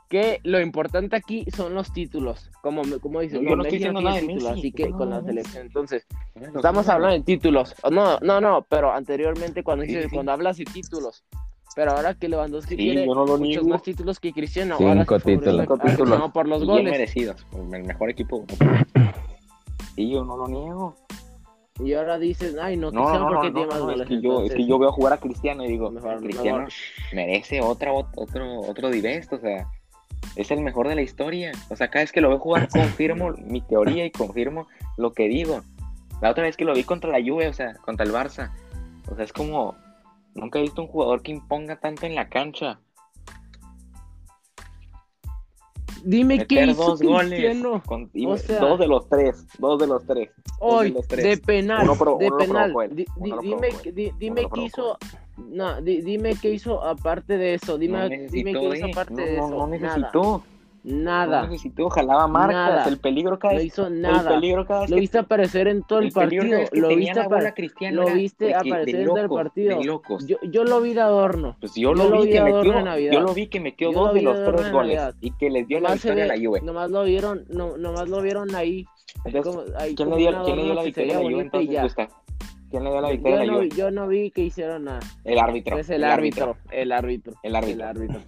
que lo importante aquí son los títulos, como, como dices, Yo no, no estoy diciendo nada de títulos, Messi, así que no, con la selección, entonces, Los estamos hablando de títulos, no, no, no, pero anteriormente cuando Sí, dices, sí. cuando hablas de títulos, Pero ahora que Lewandowski Sí, tiene yo no lo muchos niego. más títulos que Cristiano, Cinco ahora títulos. Cinco títulos. No, por los Y bien goles. merecidos. El mejor equipo. (coughs) Sí, yo no lo niego. Y ahora dices, ay, no, No, Cristiano no, no, porque no, tiene no, más no, goles. es, que yo, es que yo veo jugar a Cristiano y digo, Mejor, Cristiano mejor. merece otra, ot- otro, otro divest, o sea, es el mejor de la historia. O sea, cada vez que lo veo jugar (clears throat) confirmo mi teoría y confirmo lo que digo. La otra vez que lo vi contra la Juve, o sea, contra el Barça, o sea, es como, nunca he visto un jugador que imponga tanto en la cancha. Dime qué hizo dos goles, Cristiano con- y O sea- dos de los tres, dos de los tres. hoy los tres. de penal, pro- de penal. él, Di- di- dime di- qué hizo, no, di- dime qué hizo aparte de eso, dime, no dime qué hizo eh, aparte no, de eso, no necesitó. nada, No necesitó, jalaba marcas, Nada. el peligro cada no vez, hizo el nada, peligro cada vez lo viste aparecer en todo el, el partido, vez que lo viste, la lo viste de que- aparecer de desde el partido. yo, yo lo vi de adorno, Pues yo, yo lo vi que metió, en Navidad. yo lo vi que metió Yo dos de los tres en goles y que les dio la nomás, se victoria a ve- la Juve. nomás lo vieron, no, nomás lo vieron ahí, Entonces, como- ahí ¿quién, le dio, ¿quién le dio la victoria a la Juve entonces? ¿Quién le dio la victoria a la no, Juve? yo no vi que hicieron nada. El árbitro. Es el, árbitro, el árbitro. El árbitro. El árbitro.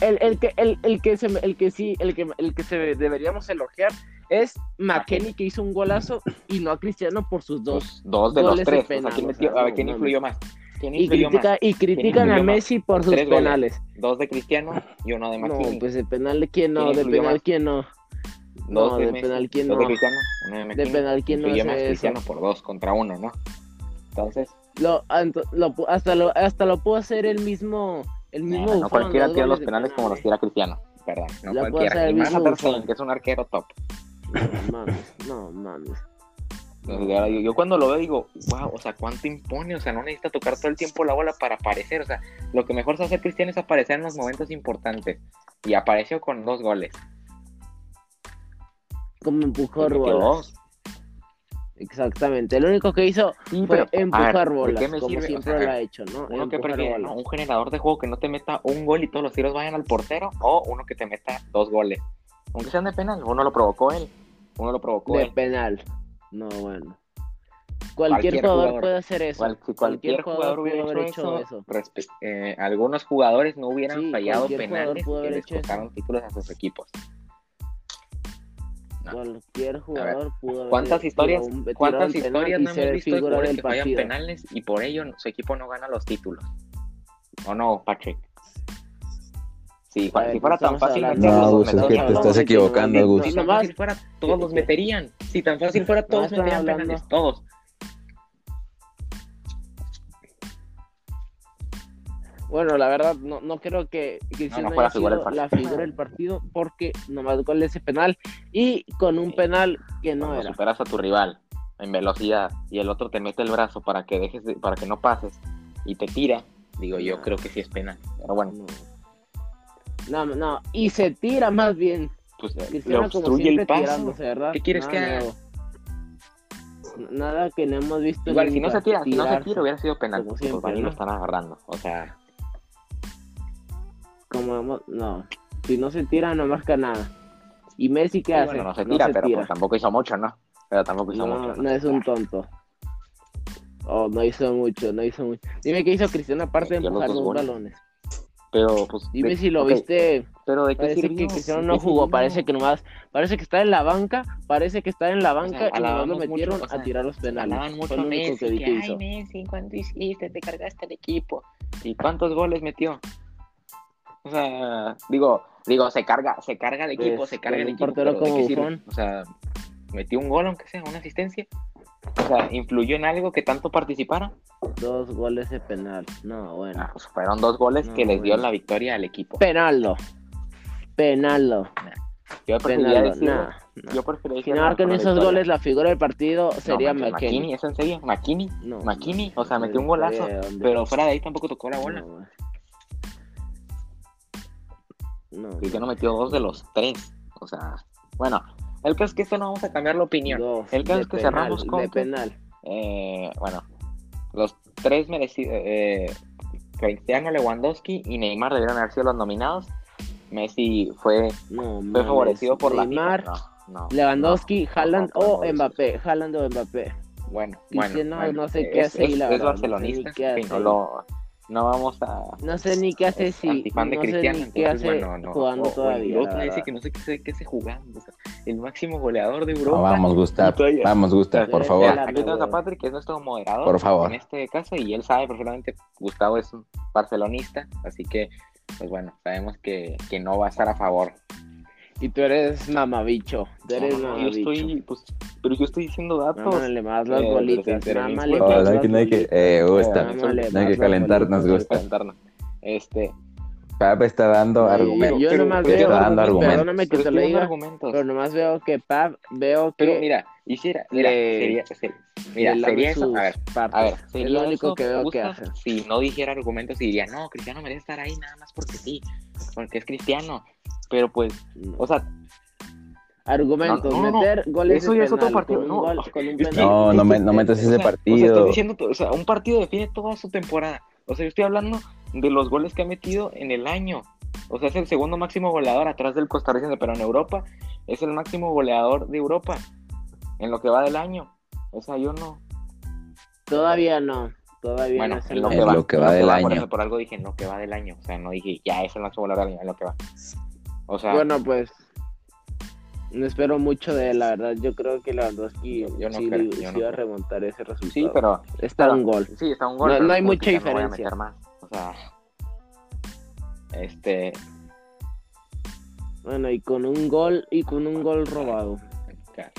El, el que, el, el que se, el que sí, el que, el que se deberíamos elogiar es McKenny que hizo un golazo y no a Cristiano por sus dos. Dos, dos de los goles de tres. o penal, sea, ¿quién o metió? sea, a ver, no ¿quién influyó más? ¿Quién Y, influyó critica, más? y critican a más? Messi por sus Tres goles. penales. Dos de Cristiano y uno de No, McKinney. pues de penal quién no, ¿Quién de penal más? quién no. dos no, de Messi, penal, ¿quién dos de no? Cristiano, uno de McKinney. penal, ¿quién no Influyó eso? Cristiano por dos contra uno, ¿no? Entonces, Lo, lo hasta lo hasta lo pudo hacer el mismo el mismo no, cualquiera tira los penales como los tira Cristiano. Perdón, no La cualquiera. Y más mismo a Ter Stegen, Buffon. que es un arquero top. No mames, no mames. Yo, yo cuando lo veo digo, wow, o sea, cuánto impone, o sea, no necesita tocar todo el tiempo la bola para aparecer, o sea, lo que mejor sabe hacer Cristiano es aparecer en los momentos importantes. Y apareció con dos goles. Como empujó dos. Exactamente. Lo único que hizo Sí, fue pero, empujar ver, ¿de bolas, qué me como sirve? O siempre sea, lo ha hecho, ¿no? Uno que Empujar prefiere, bolas. ¿no? Un generador de juego que no te meta un gol y todos los tiros vayan al portero, o uno que te meta dos goles. Aunque sean de penal, uno lo provocó él. Uno lo provocó De él. penal. No, bueno. Cualquier, Cualquier jugador, jugador. puede hacer eso. Cual- cualquier, jugador hubiera haber hecho eso, eh, algunos jugadores no hubieran Sí, fallado penales haber les hecho eso. costaron títulos a sus equipos. Cualquier jugador pudo haber ¿Cuántas historias, un- cuántas historias no hemos visto de jugadores que fallan penales y por ello su equipo no gana los títulos? ¿O no, Patrick? Sí, A ver, si fuera tan fácil No, es que te estás equivocando, Gus. Si tan fácil fuera, todos los meterían. Si tan fácil fuera, todos meterían penales, todos. Bueno, la verdad, no, no creo que Cristiano no fuera haya figura sido la figura del partido porque nomás gol de ese penal y con un Sí. penal que no Cuando era. superas a tu rival en velocidad y el otro te mete el brazo para que dejes de- para que no pases y te tira, digo yo No. creo que sí es penal. Pero bueno, No. no, no, y se tira más bien. pues le Cristiano como obstruye el paso. ¿Qué quieres Nada que haga? Nada que no hemos visto Igual, si no se tira, si no se tira hubiera sido penal. para mí ¿no? lo están agarrando. O sea, Como no, si no se tira no marca nada. ¿Y Messi qué sí, hace? bueno, no se tira, pero pues tampoco hizo mucho, ¿no? Pero tampoco hizo No, mucho. no es un tonto. Oh, no hizo mucho, no hizo mucho. Dime qué hizo Cristiano aparte de los empujar goles. balones. Pero pues. Dime de- si lo viste. Pero de qué Parece sirvió? que Cristiano ¿De no jugó, sirvió? parece que nomás, parece que está en la banca, parece que está en la banca y nomás lo metieron mucho, o sea, a tirar los penales. Alaban mucho Fue lo único Messi, que, que ay hizo. Messi, ¿cuánto hiciste? Te cargaste el equipo. ¿Y cuántos goles metió? O sea, digo, digo, se carga, se carga el equipo, Pues, se carga el un equipo. portero pero ¿de como? Buffon. O sea, metió un gol, aunque sea, una asistencia. O sea, influyó en algo que tanto participara. Dos goles de penal. No, bueno. Ah, pues fueron dos goles No, que les dio bueno. la victoria al equipo. Penaldo. Penaldo. Yo preferiría decirlo. Nah, nah. Yo preferiría Si no marcan esos victoria. goles, la figura del partido sería no, McKenny. McKinney, ¿es en serio? McKinney. No, McKinney, o sea, metió un golazo, pero fuera de ahí tampoco tocó la bola. No, Cristiano metió dos de los tres. O sea, bueno, el caso es que esto no vamos a cambiar la opinión. dos El caso es que penal, cerramos con de que- penal. Eh, bueno, los tres merecidos, eh, Cristiano, Lewandowski y Neymar debieron haber sido los nominados. Messi fue, No, fue mames. favorecido por Neymar, la. No, no, Lewandowski, Haaland o Mbappé. Haaland o Mbappé. Bueno, bueno, bueno, no sé qué hace es- la es barcelonista, qué hace lo, no vamos a No sé ni qué hace si. antifan de no sé Cristiano, ni qué entonces, hace bueno, no. jugando O- o todavía. el dice que no sé qué, sé qué hace jugando. o sea, el máximo goleador de Europa. No, vamos, Gustav. Vamos, Gustav, por favor. Aquí tenemos a. Patrick, que es nuestro moderador. Por favor. En este caso, y él sabe perfectamente, Gustavo es un barcelonista, así que, pues bueno, sabemos que, que no va a estar a favor. Y tú eres mamabicho. Tú eres No, no, yo mamabicho. estoy, pues, pero yo estoy diciendo datos. Mámale más las Eh, pero bolitas. sí, pero Mámale Oh, más no las hay que, no hay que, bolitas. eh, Mámale no hay que calentarnos, calentarnos. Este, Pap está dando Oye, argumentos. Yo Pero- nomás pero veo, está dando argumentos. perdóname que pero te lo diga, argumentos. pero nomás veo que Pap, veo Pero que mira, hiciera, mira, le- sería, sería- mira, sería eso, a ver, a ver, es sería lo único que veo que hace. Si no dijera argumentos y diría, no, Cristiano merece estar ahí nada más porque sí, porque es Cristiano. Pero pues, No. o sea, Argumentos, No, no, no. meter goles Eso ya es otro partido, no. gol, Es que-. No, no, me- no metas o ese sea, O sea, partido. estoy diciendo, o sea, un partido define toda su temporada. O sea, yo estoy hablando de los goles que ha metido en el año. O sea, es el segundo máximo goleador atrás del costarricense, pero en Europa es el máximo goleador de Europa en lo que va del año. O sea, yo no. Todavía no, todavía Bueno, no es en el lo que En va. lo que en va del Por, año. eso, por algo dije en lo que va del año. O sea, no dije ya es el máximo goleador del año, en lo que va. O sea, Bueno, pues no espero mucho de él, la verdad. Yo creo que Lewandowski Yo- yo no sí, creo, yo sí no va a remontar ese resultado. sí, pero Está pero- un gol. Sí, está un gol. No- hay mucha diferencia. más. O sea, este, Bueno, y con un gol y con un gol robado.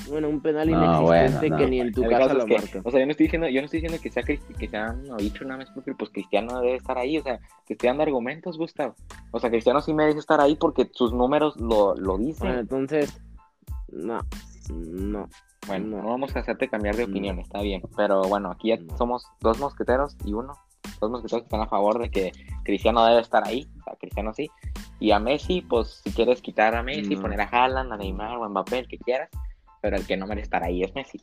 Bueno, un penal No, inexistente bueno, que no. ni en tu El casa lo es que, marca. o sea, yo no estoy diciendo, yo no estoy diciendo que sea que sea un dicho nada más porque pues Cristiano debe estar ahí, o sea, te estoy dando argumentos, Gustavo. O sea, Cristiano sí merece estar ahí porque sus números lo, lo dicen. Bueno, entonces, no, no. Bueno, No. no vamos a hacerte cambiar de No. opinión, está bien. Pero bueno, aquí ya No. somos dos mosqueteros y uno. Dos mosqueteros que están a favor de que Cristiano debe estar ahí. O sea, Cristiano sí. Y a Messi, pues si quieres quitar a Messi, No. poner a Haaland, a Neymar o a Mbappé, el que quieras. Pero el que no merece estar ahí es Messi.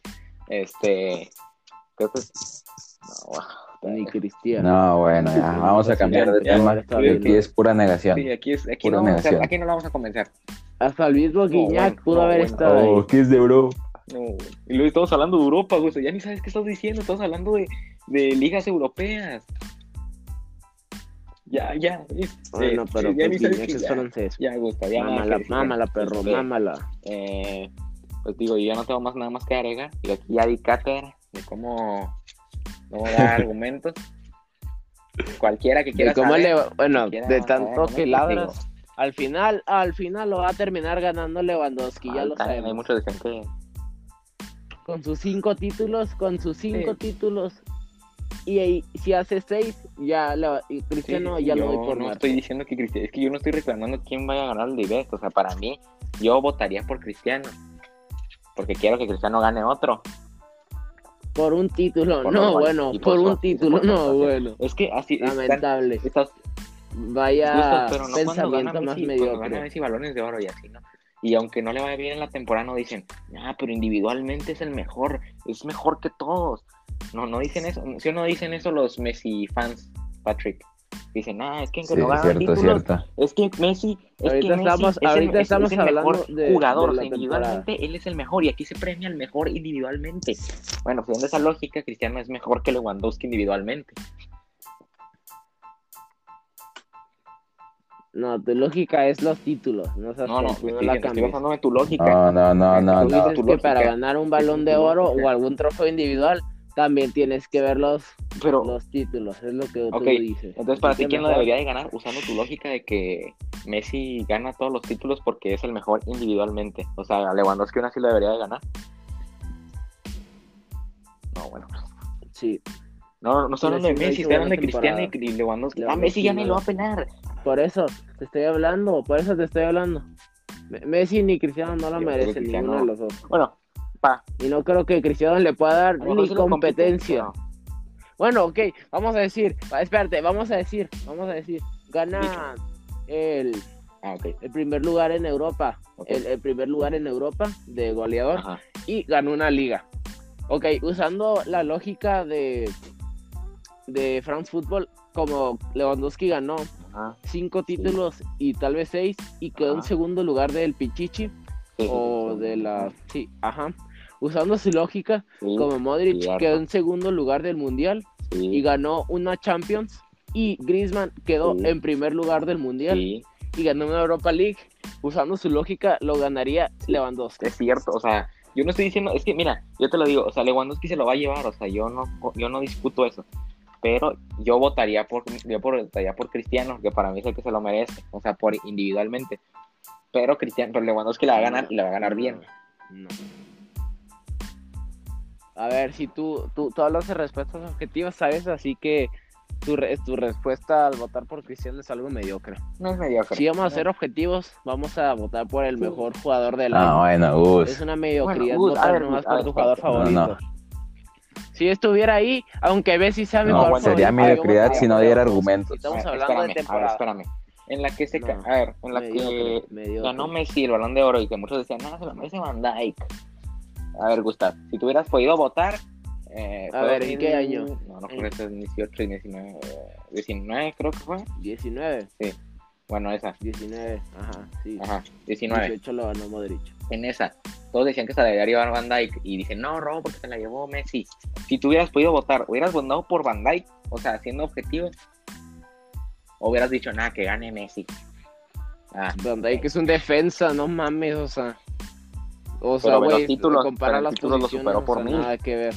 Este. Creo que. No, Ni bueno. Cristiano. No, bueno, ya, vamos a cambiar de tema. Aquí es pura negación. Sí, aquí, es, aquí, Pura no vamos a, aquí no lo vamos a convencer. Hasta el mismo Guiñac bueno, pudo no, haber bueno. estado. Oh, ¿qué es de bro? No, y luego estamos hablando de Europa, güey. o sea, Ya ni sabes qué estás diciendo. Estamos hablando de, de ligas europeas. Ya, ya. es- Bueno, eh, pero ya pues ni sabes que es ya, francés. ya gusta, ya Mámala, mámala, perro, Este, mámala. eh, pues digo, yo ya no tengo más nada más que agregar. Y aquí ya di cátedra de cómo, cómo dar (laughs) argumentos. Cualquiera que quiera De cómo saber, le, bueno, quiera de tanto que ladras, al final, al final lo va a terminar ganando Lewandowski, ya lo Hay sabemos. muchos que dicen que Con sus cinco títulos, con sus cinco Sí. títulos. Y si hace seis, ya y Cristiano Sí, ya lo doy por no estoy diciendo que Cristiano, es que yo no estoy reclamando quién vaya a ganar el Divest, o sea, para mí, yo votaría por Cristiano, porque quiero que Cristiano gane otro. Por un título, Por no, bueno, por por un su- título, no, bueno. Es que así están- Lamentable. estás Vaya justos, pero no gana pensamiento más Messi, cuando gana mediocre. Messi balones de oro y así, ¿no? Y aunque no le vaya bien en la temporada, no dicen, ah, pero individualmente es el mejor, es mejor que todos. No, no dicen eso, si no dicen eso los Messi fans, Patrick. Dicen, ah, es que aunque Sí, no gana cierto, títulos, cierto. Es que Messi, es Ahorita que Messi estamos- es el, ahorita es- estamos es el mejor de- jugador, de la o sea, individualmente él es el mejor y aquí se premia al mejor individualmente. Bueno, siguiendo esa lógica, Cristiano es mejor que Lewandowski individualmente. No, tu lógica es los títulos, no seas No, no, me no estoy, la estoy cambies. en tu lógica. No, no, no, no, Tú no. dices tu que para ganar un balón de oro o algún trofeo individual, también tienes que ver los, Pero, los títulos, es lo que Ok, tú dices. entonces para ti, ¿quién lo debería de ganar? Usando tu lógica de que Messi gana todos los títulos porque es el mejor individualmente. O sea, Lewandowski aún así lo debería de ganar. No, bueno. Sí, No, no estoy hablando de Messi, estoy hablando de Cristiano y Lewandowski. Ah, Messi ya ni lo va a penar. por eso te estoy hablando, por eso te estoy hablando. Me- Messi ni Cristiano no lo merecen, ninguno de los dos. Bueno, pa. Y no creo que Cristiano le pueda dar ni competencia. Bueno, ok, vamos a decir, espérate, vamos a decir, vamos a decir, gana el, Ah, el primer lugar en Europa, el, el primer lugar en Europa de goleador Ajá. y ganó una liga. Ok, usando la lógica de, de France Football, como Lewandowski ganó Ajá. cinco títulos y tal vez seis y quedó en segundo lugar del Pichichi Sí, o de la... Sí, ajá. Usando su lógica, sí, como Modric quedó en segundo lugar del Mundial sí. y ganó una Champions y Griezmann quedó Sí. en primer lugar del mundial y ganó una Europa League. Usando su lógica, lo ganaría Lewandowski. es cierto, o sea, yo no estoy diciendo, es que mira, yo te lo digo, o sea, Lewandowski se lo va a llevar, o sea, yo no, yo no discuto eso, pero yo votaría por, yo por- votaría por Cristiano, que para mí es el que se lo merece, o sea, por individualmente, pero Cristiano, pero Lewandowski la va a ganar y la va a ganar bien. No. A ver, si tú, tú, tú hablas de respuestas objetivas, ¿sabes? Así que tu, re- tu respuesta al votar por Cristiano es algo mediocre. No es mediocre. Si vamos a ser objetivos, vamos a votar por el Sí. mejor jugador del Ah, año. bueno, Gus. Es una mediocridad Bueno, Gus, a votar ver, nomás por tu jugador favorito. No, Si estuviera ahí, aunque Messi sea mi No, jugador sería favorito, mediocridad si no diera argumentos. Estamos hablando de espérame, a ver, temporada. espérame. En la que se, No. a ver, en la Mediocre, que mediocre. ganó Messi el balón de oro y que muchos decían, no, se lo merece Van Dijk. A ver, Gustav, si tú hubieras podido votar. Eh, A ver, ¿en qué año? No, no En- fue ese 18 y 19. eh, 19 creo que fue. 19, Bueno, esa. 19, ajá, sí. Ajá, 19. 18 lo ganó Modric. En esa. Todos decían que se la debería llevar Van Dijk. Y dicen, no, Robo, porque se la llevó Messi. Si tú hubieras podido votar, ¿hubieras votado por Van Dijk? O sea, siendo objetivo. ¿O hubieras dicho, nada, que gane Messi? Ah, Van Dijk es un defensa, no mames, o sea. O sea, güey, títulos, compara pero en las títulos lo posiciones, superó o por sea, mil. nada que ver.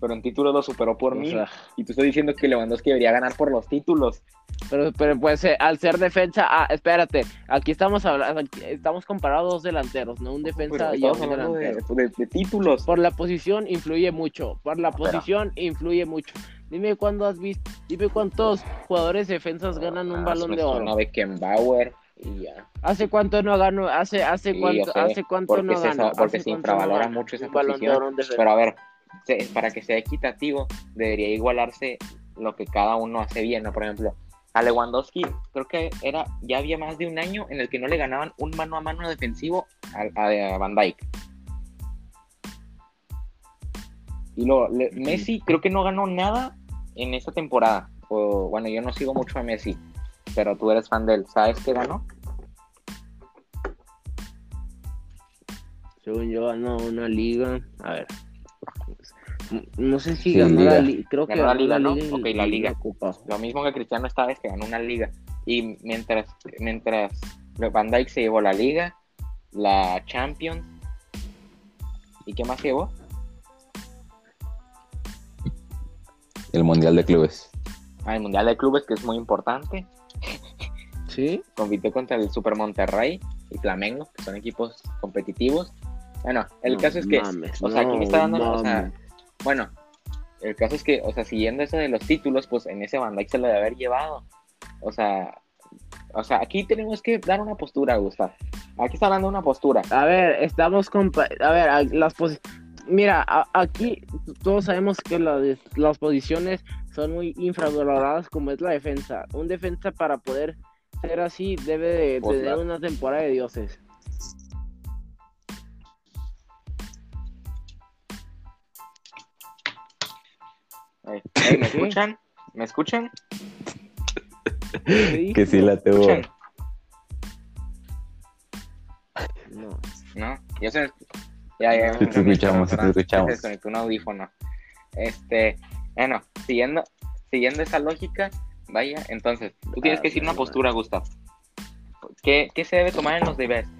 pero en títulos lo superó por O sea, Y tú estás diciendo que Lewandowski debería ganar por los títulos. pero, pero pues eh, al ser defensa, ah, espérate, aquí estamos hablando, estamos comparando dos delanteros, no un defensa Pero y un hablando de, delantero. de- de títulos. Por la posición influye mucho, por la Pero- posición influye mucho. Dime cuándo has visto, dime cuántos jugadores defensas ganan un Ah, balón de oro. Beckenbauer y ya. ¿Hace cuánto no ganó? ¿Hace hace Sí, cuánto sé, hace cuánto porque no se ganó? porque ¿Hace se no infravalora mucho esa posición? Pero a ver, se- para que sea equitativo, debería igualarse lo que cada uno hace bien, ¿no? Por ejemplo, a Lewandowski, creo que era, ya había más de un año en el que no le ganaban un mano a mano defensivo a, a- a Van Dijk. Y luego, le- Messi creo que no ganó nada en esta temporada. O, bueno, yo no sigo mucho a Messi, pero tú eres fan de él. ¿Sabes qué ganó? Según yo ganó una liga, a ver. No sé si Sí, ganó liga. la liga, creo que Ganó la ganó liga, la ¿no? liga. y- Ok, la liga. Copa. Lo mismo que Cristiano esta vez que ganó una liga. Y mientras, mientras Van Dijk se llevó la liga, la Champions. ¿Y qué más llevó? El Mundial de Clubes. Ah, el Mundial de Clubes, que es muy importante. Sí. Compitió contra el Super Monterrey y Flamengo, que son equipos competitivos. Bueno, el No caso es que, mames, o sea, aquí no me está dando, o sea, bueno, el caso es que, o sea, siguiendo eso de los títulos, pues en ese Van Dijk se lo debe haber llevado. O sea, o sea, aquí tenemos que dar una postura, Gustavo. Aquí está de una postura. A ver, estamos compa a ver, a- las posi- Mira, a- aquí todos sabemos que la las posiciones son muy infravaloradas como es la defensa. Un defensa para poder ser así debe de Pues, tener la- una temporada de dioses. ¿Me (laughs) escuchan? ¿Me escuchan? ¿Qué Que sí la tengo. No. ¿No? Yo sé. Ya, ya. Sí te escuchamos, sí te escuchamos. Se desconectó un audífono. Este, bueno, siguiendo, siguiendo esa lógica, vaya, entonces, tú tienes Ah, que decir una postura, Gustavo. ¿Qué, ¿Qué se debe tomar en los de best?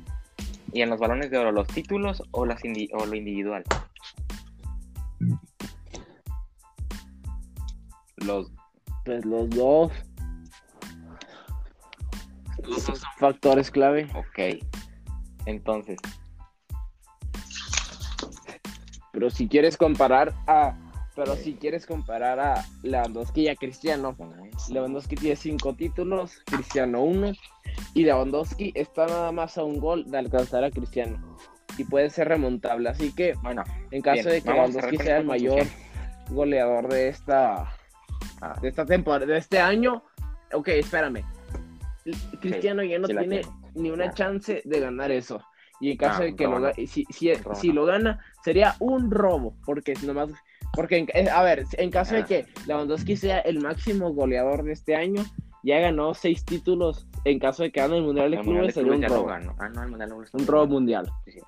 Y en los balones de oro, los títulos o, las indi- o lo individual. Los, Pues los dos. Los dos son factores clave. ok. Entonces, Pero si quieres comparar a. Pero si quieres comparar a Lewandowski y a Cristiano. Lewandowski tiene cinco títulos, Cristiano uno. Y Lewandowski está nada más a un gol de alcanzar a Cristiano. Y puede ser remontable. Así que, bueno, en caso Bien, de que Lewandowski sea el mayor goleador de esta, ah, de esta temporada, de este año. Ok, espérame. Cristiano ya no sí tiene ni una Ya. chance de ganar eso. Y en caso Ah, de que lo si, si, si lo gana, sería un robo. Porque nomás. Porque, en- a ver, en caso de Ah. que Lewandowski sea el máximo goleador de este año, ya ganó seis títulos. En caso de que gane el Mundial de el Clubes, sería un robo. Ah, no, el Mundial Un robo mundial. Sí,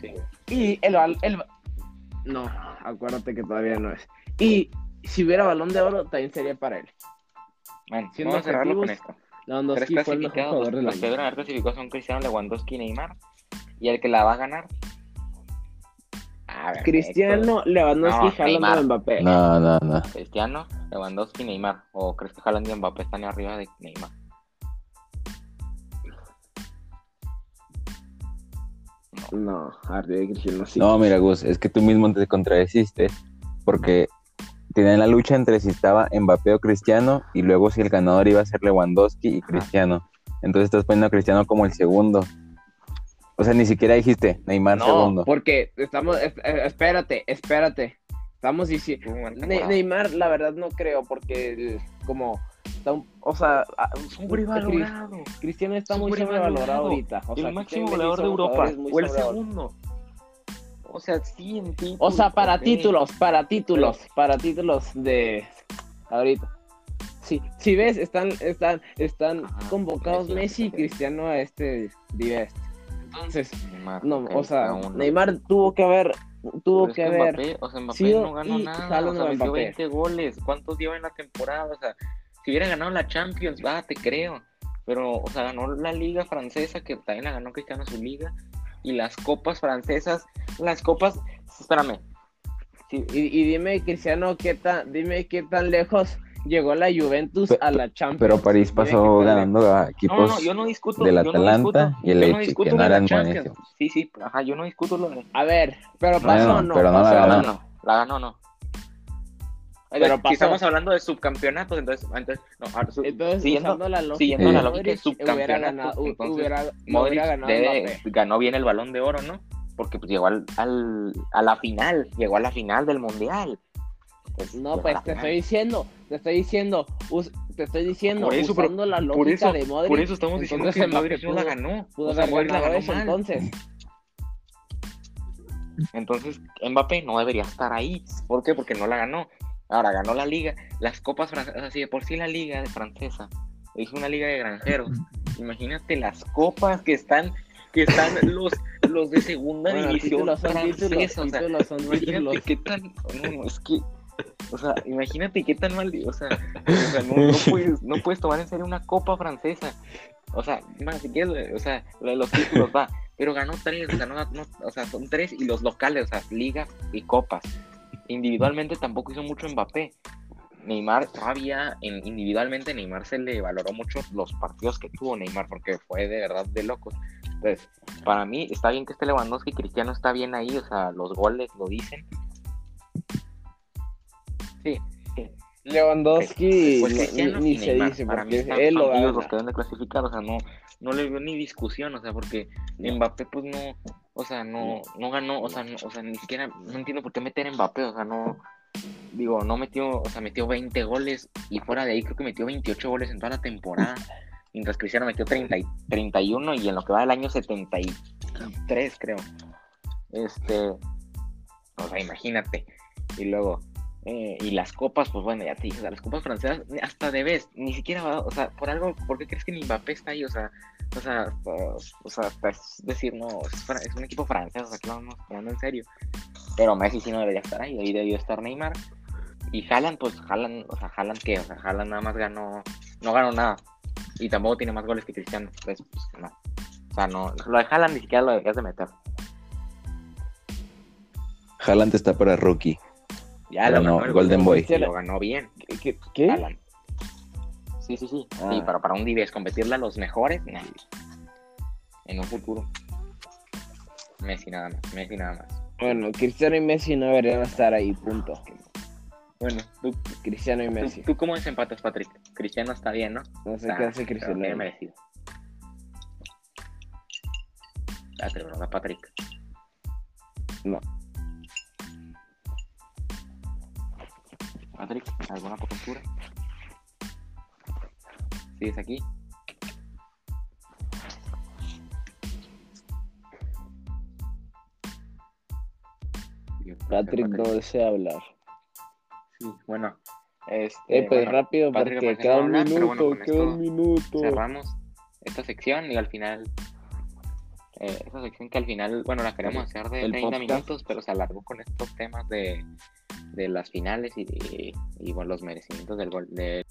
sí. Y el, el, no, acuérdate que todavía no es. Y si hubiera balón de oro, también sería para él. Bueno, Siendo vamos a cerrarlo con esto. Tres Lewandowski fue el mejor jugador del los que año. deben haber clasificado son Cristiano, Lewandowski y Neymar. Y el que la va a ganar. Cristiano, Lewandowski, No, Haaland Mbappé. No, no, no. Cristiano, Lewandowski, Neymar. ¿O crees que Haaland y Mbappé están arriba de Neymar? No, arriba de Cristiano sí. No, mira, Gus, es que tú mismo te contradeciste porque tenían la lucha entre si estaba Mbappé o Cristiano y luego si el ganador iba a ser Lewandowski y Cristiano. Entonces estás poniendo a Cristiano como el segundo. O sea, ni siquiera dijiste Neymar No, segundo. porque estamos, es- eh, espérate, espérate. Estamos diciendo, Ne-. Neymar, la verdad no creo, porque el- como, está un- o sea, Sobrevalorado. Cristiano está muy Sobrevalorado. ahorita. O sea, el máximo goleador de Europa. O el segundo. O sea, sí, en títulos. O sea, para títulos, para títulos, para títulos de ahorita. Sí, si ves, están, están, están Ajá, convocados Messi, Messi y. Cristiano a este día. Entonces, Neymar, no, o sea. Neymar tuvo que haber, tuvo que haber. Mbappé, o sea, Mbappé sido no ganó nada. O sea, metió Mbappé. 20 goles. ¿Cuántos lleva en la temporada? O sea, si hubiera ganado la Champions, va, te creo. Pero, o sea, ganó la Liga Francesa, que también la ganó Cristiano su liga. Y las copas francesas, las copas. Espérame. Sí, Y, y dime, Cristiano, qué tan, dime qué tan lejos llegó la Juventus a la Champions. Pero París pasó ganando a No, equipos no, yo no discuto. del yo no Atalanta discuto- y el yo no Leipzig, que no eran buenísimos. Sí, sí, ajá, yo no discuto lo de. A ver, pero pasó o no. pero no la ganó. La ganó, la ganó, no. Pero si estamos hablando de subcampeonatos, entonces, entonces no, ahora, su- Entonces, siguiendo, usando la lógica, siguiendo la lógica de hubiera subcampeonatos, ganado, hu- entonces, hubiera, ganado debe- ganó bien el balón de oro, ¿no? Porque pues, llegó al, al- a la final, llegó a la final del mundial. Pues, No, pues la te estoy diciendo, te estoy diciendo, te estoy diciendo, Por eso, pero- usando la lógica por eso, de Modric. por eso estamos diciendo que Modric no la ganó. Pudo o sea, haber Modric la ganado ganó eso, mal. entonces. Entonces, Mbappé no debería estar ahí. ¿Por qué? Porque no la ganó. Ahora ganó la liga, las copas francesas, así de por sí la liga de francesa es una liga de granjeros. Imagínate las copas que están, que están los, los de segunda Bueno, división títulos son títulos, francesa. O sea, títulos son imagínate títulos. qué tan, no, no, es que, o sea, imagínate qué tan mal, o sea, o sea, no, no puedes, no puedes tomar en serio una copa francesa. O sea, más si quieres, o sea, los títulos va, pero ganó tres, no- o sea, son tres y los locales, o sea, ligas y copas. Individualmente tampoco hizo mucho Mbappé. Neymar todavía, en, individualmente Neymar se le valoró mucho los partidos que tuvo Neymar, porque fue de verdad de locos. Entonces, para mí está bien que esté Lewandowski, Cristiano está bien ahí, o sea, los goles lo dicen. Sí, Lewandowski pues ni- Cristiano ni, se Neymar, dice, para mí están él lo ellos los que deben de clasificar, o sea, no, no le veo ni discusión, o sea, porque Mbappé pues no, o sea, no, no. ganó, o sea, no, o sea, ni siquiera, no entiendo por qué meter a Mbappé, o sea, no, digo, no metió, o sea, metió 20 goles y fuera de ahí creo que metió 28 goles en toda la temporada, mientras Cristiano metió 30 y 31 y en lo que va del año 73 creo, este, o sea, imagínate, y luego, eh, y las copas, pues bueno, ya te dije, o sea, las copas francesas, hasta debes, ni siquiera va, o sea, por algo, ¿por qué crees que Mbappé está ahí? O sea, o sea, pues, o sea, es decir, no, es, un equipo francés, o sea, que lo vamos tomando en serio. Pero Messi sí no debería estar ahí, ahí debió estar Neymar. Y Haaland, pues Haaland, o sea, Haaland qué, o sea, Haaland nada más ganó, no ganó nada. Y tampoco tiene más goles que Cristiano, entonces, pues no. O sea, no, lo de Haaland ni siquiera lo deberías de meter. Haaland está para rookie. Ya Ganó lo ganó el Golden Boy. lo ganó bien. ¿Qué? Sí, sí, sí. Ah. Sí, pero para un 10 competirle a los mejores, nah. En un futuro. Messi nada más, Messi nada más. Bueno, Cristiano y Messi no deberían estar ahí, punto. Bueno, ¿tú, Cristiano y tú, Messi. tú cómo desempatas, Patrick? Cristiano está bien, ¿no? No sé qué hace Cristiano. bien merecido. Ah, pero no da Patrick. No. Patrick, ¿alguna postura? ¿Sigues aquí? Patrick no desea hablar. Sí, bueno. Este, Eh, pues bueno, rápido, Patrick porque queda un hablar, minuto, bueno, queda un minuto. cerramos esta sección y al final eh, esta sección que al final bueno la queremos hacer de el 30 podcast. minutos pero se alargó con estos temas de de las finales y, y, bueno, los merecimientos del gol de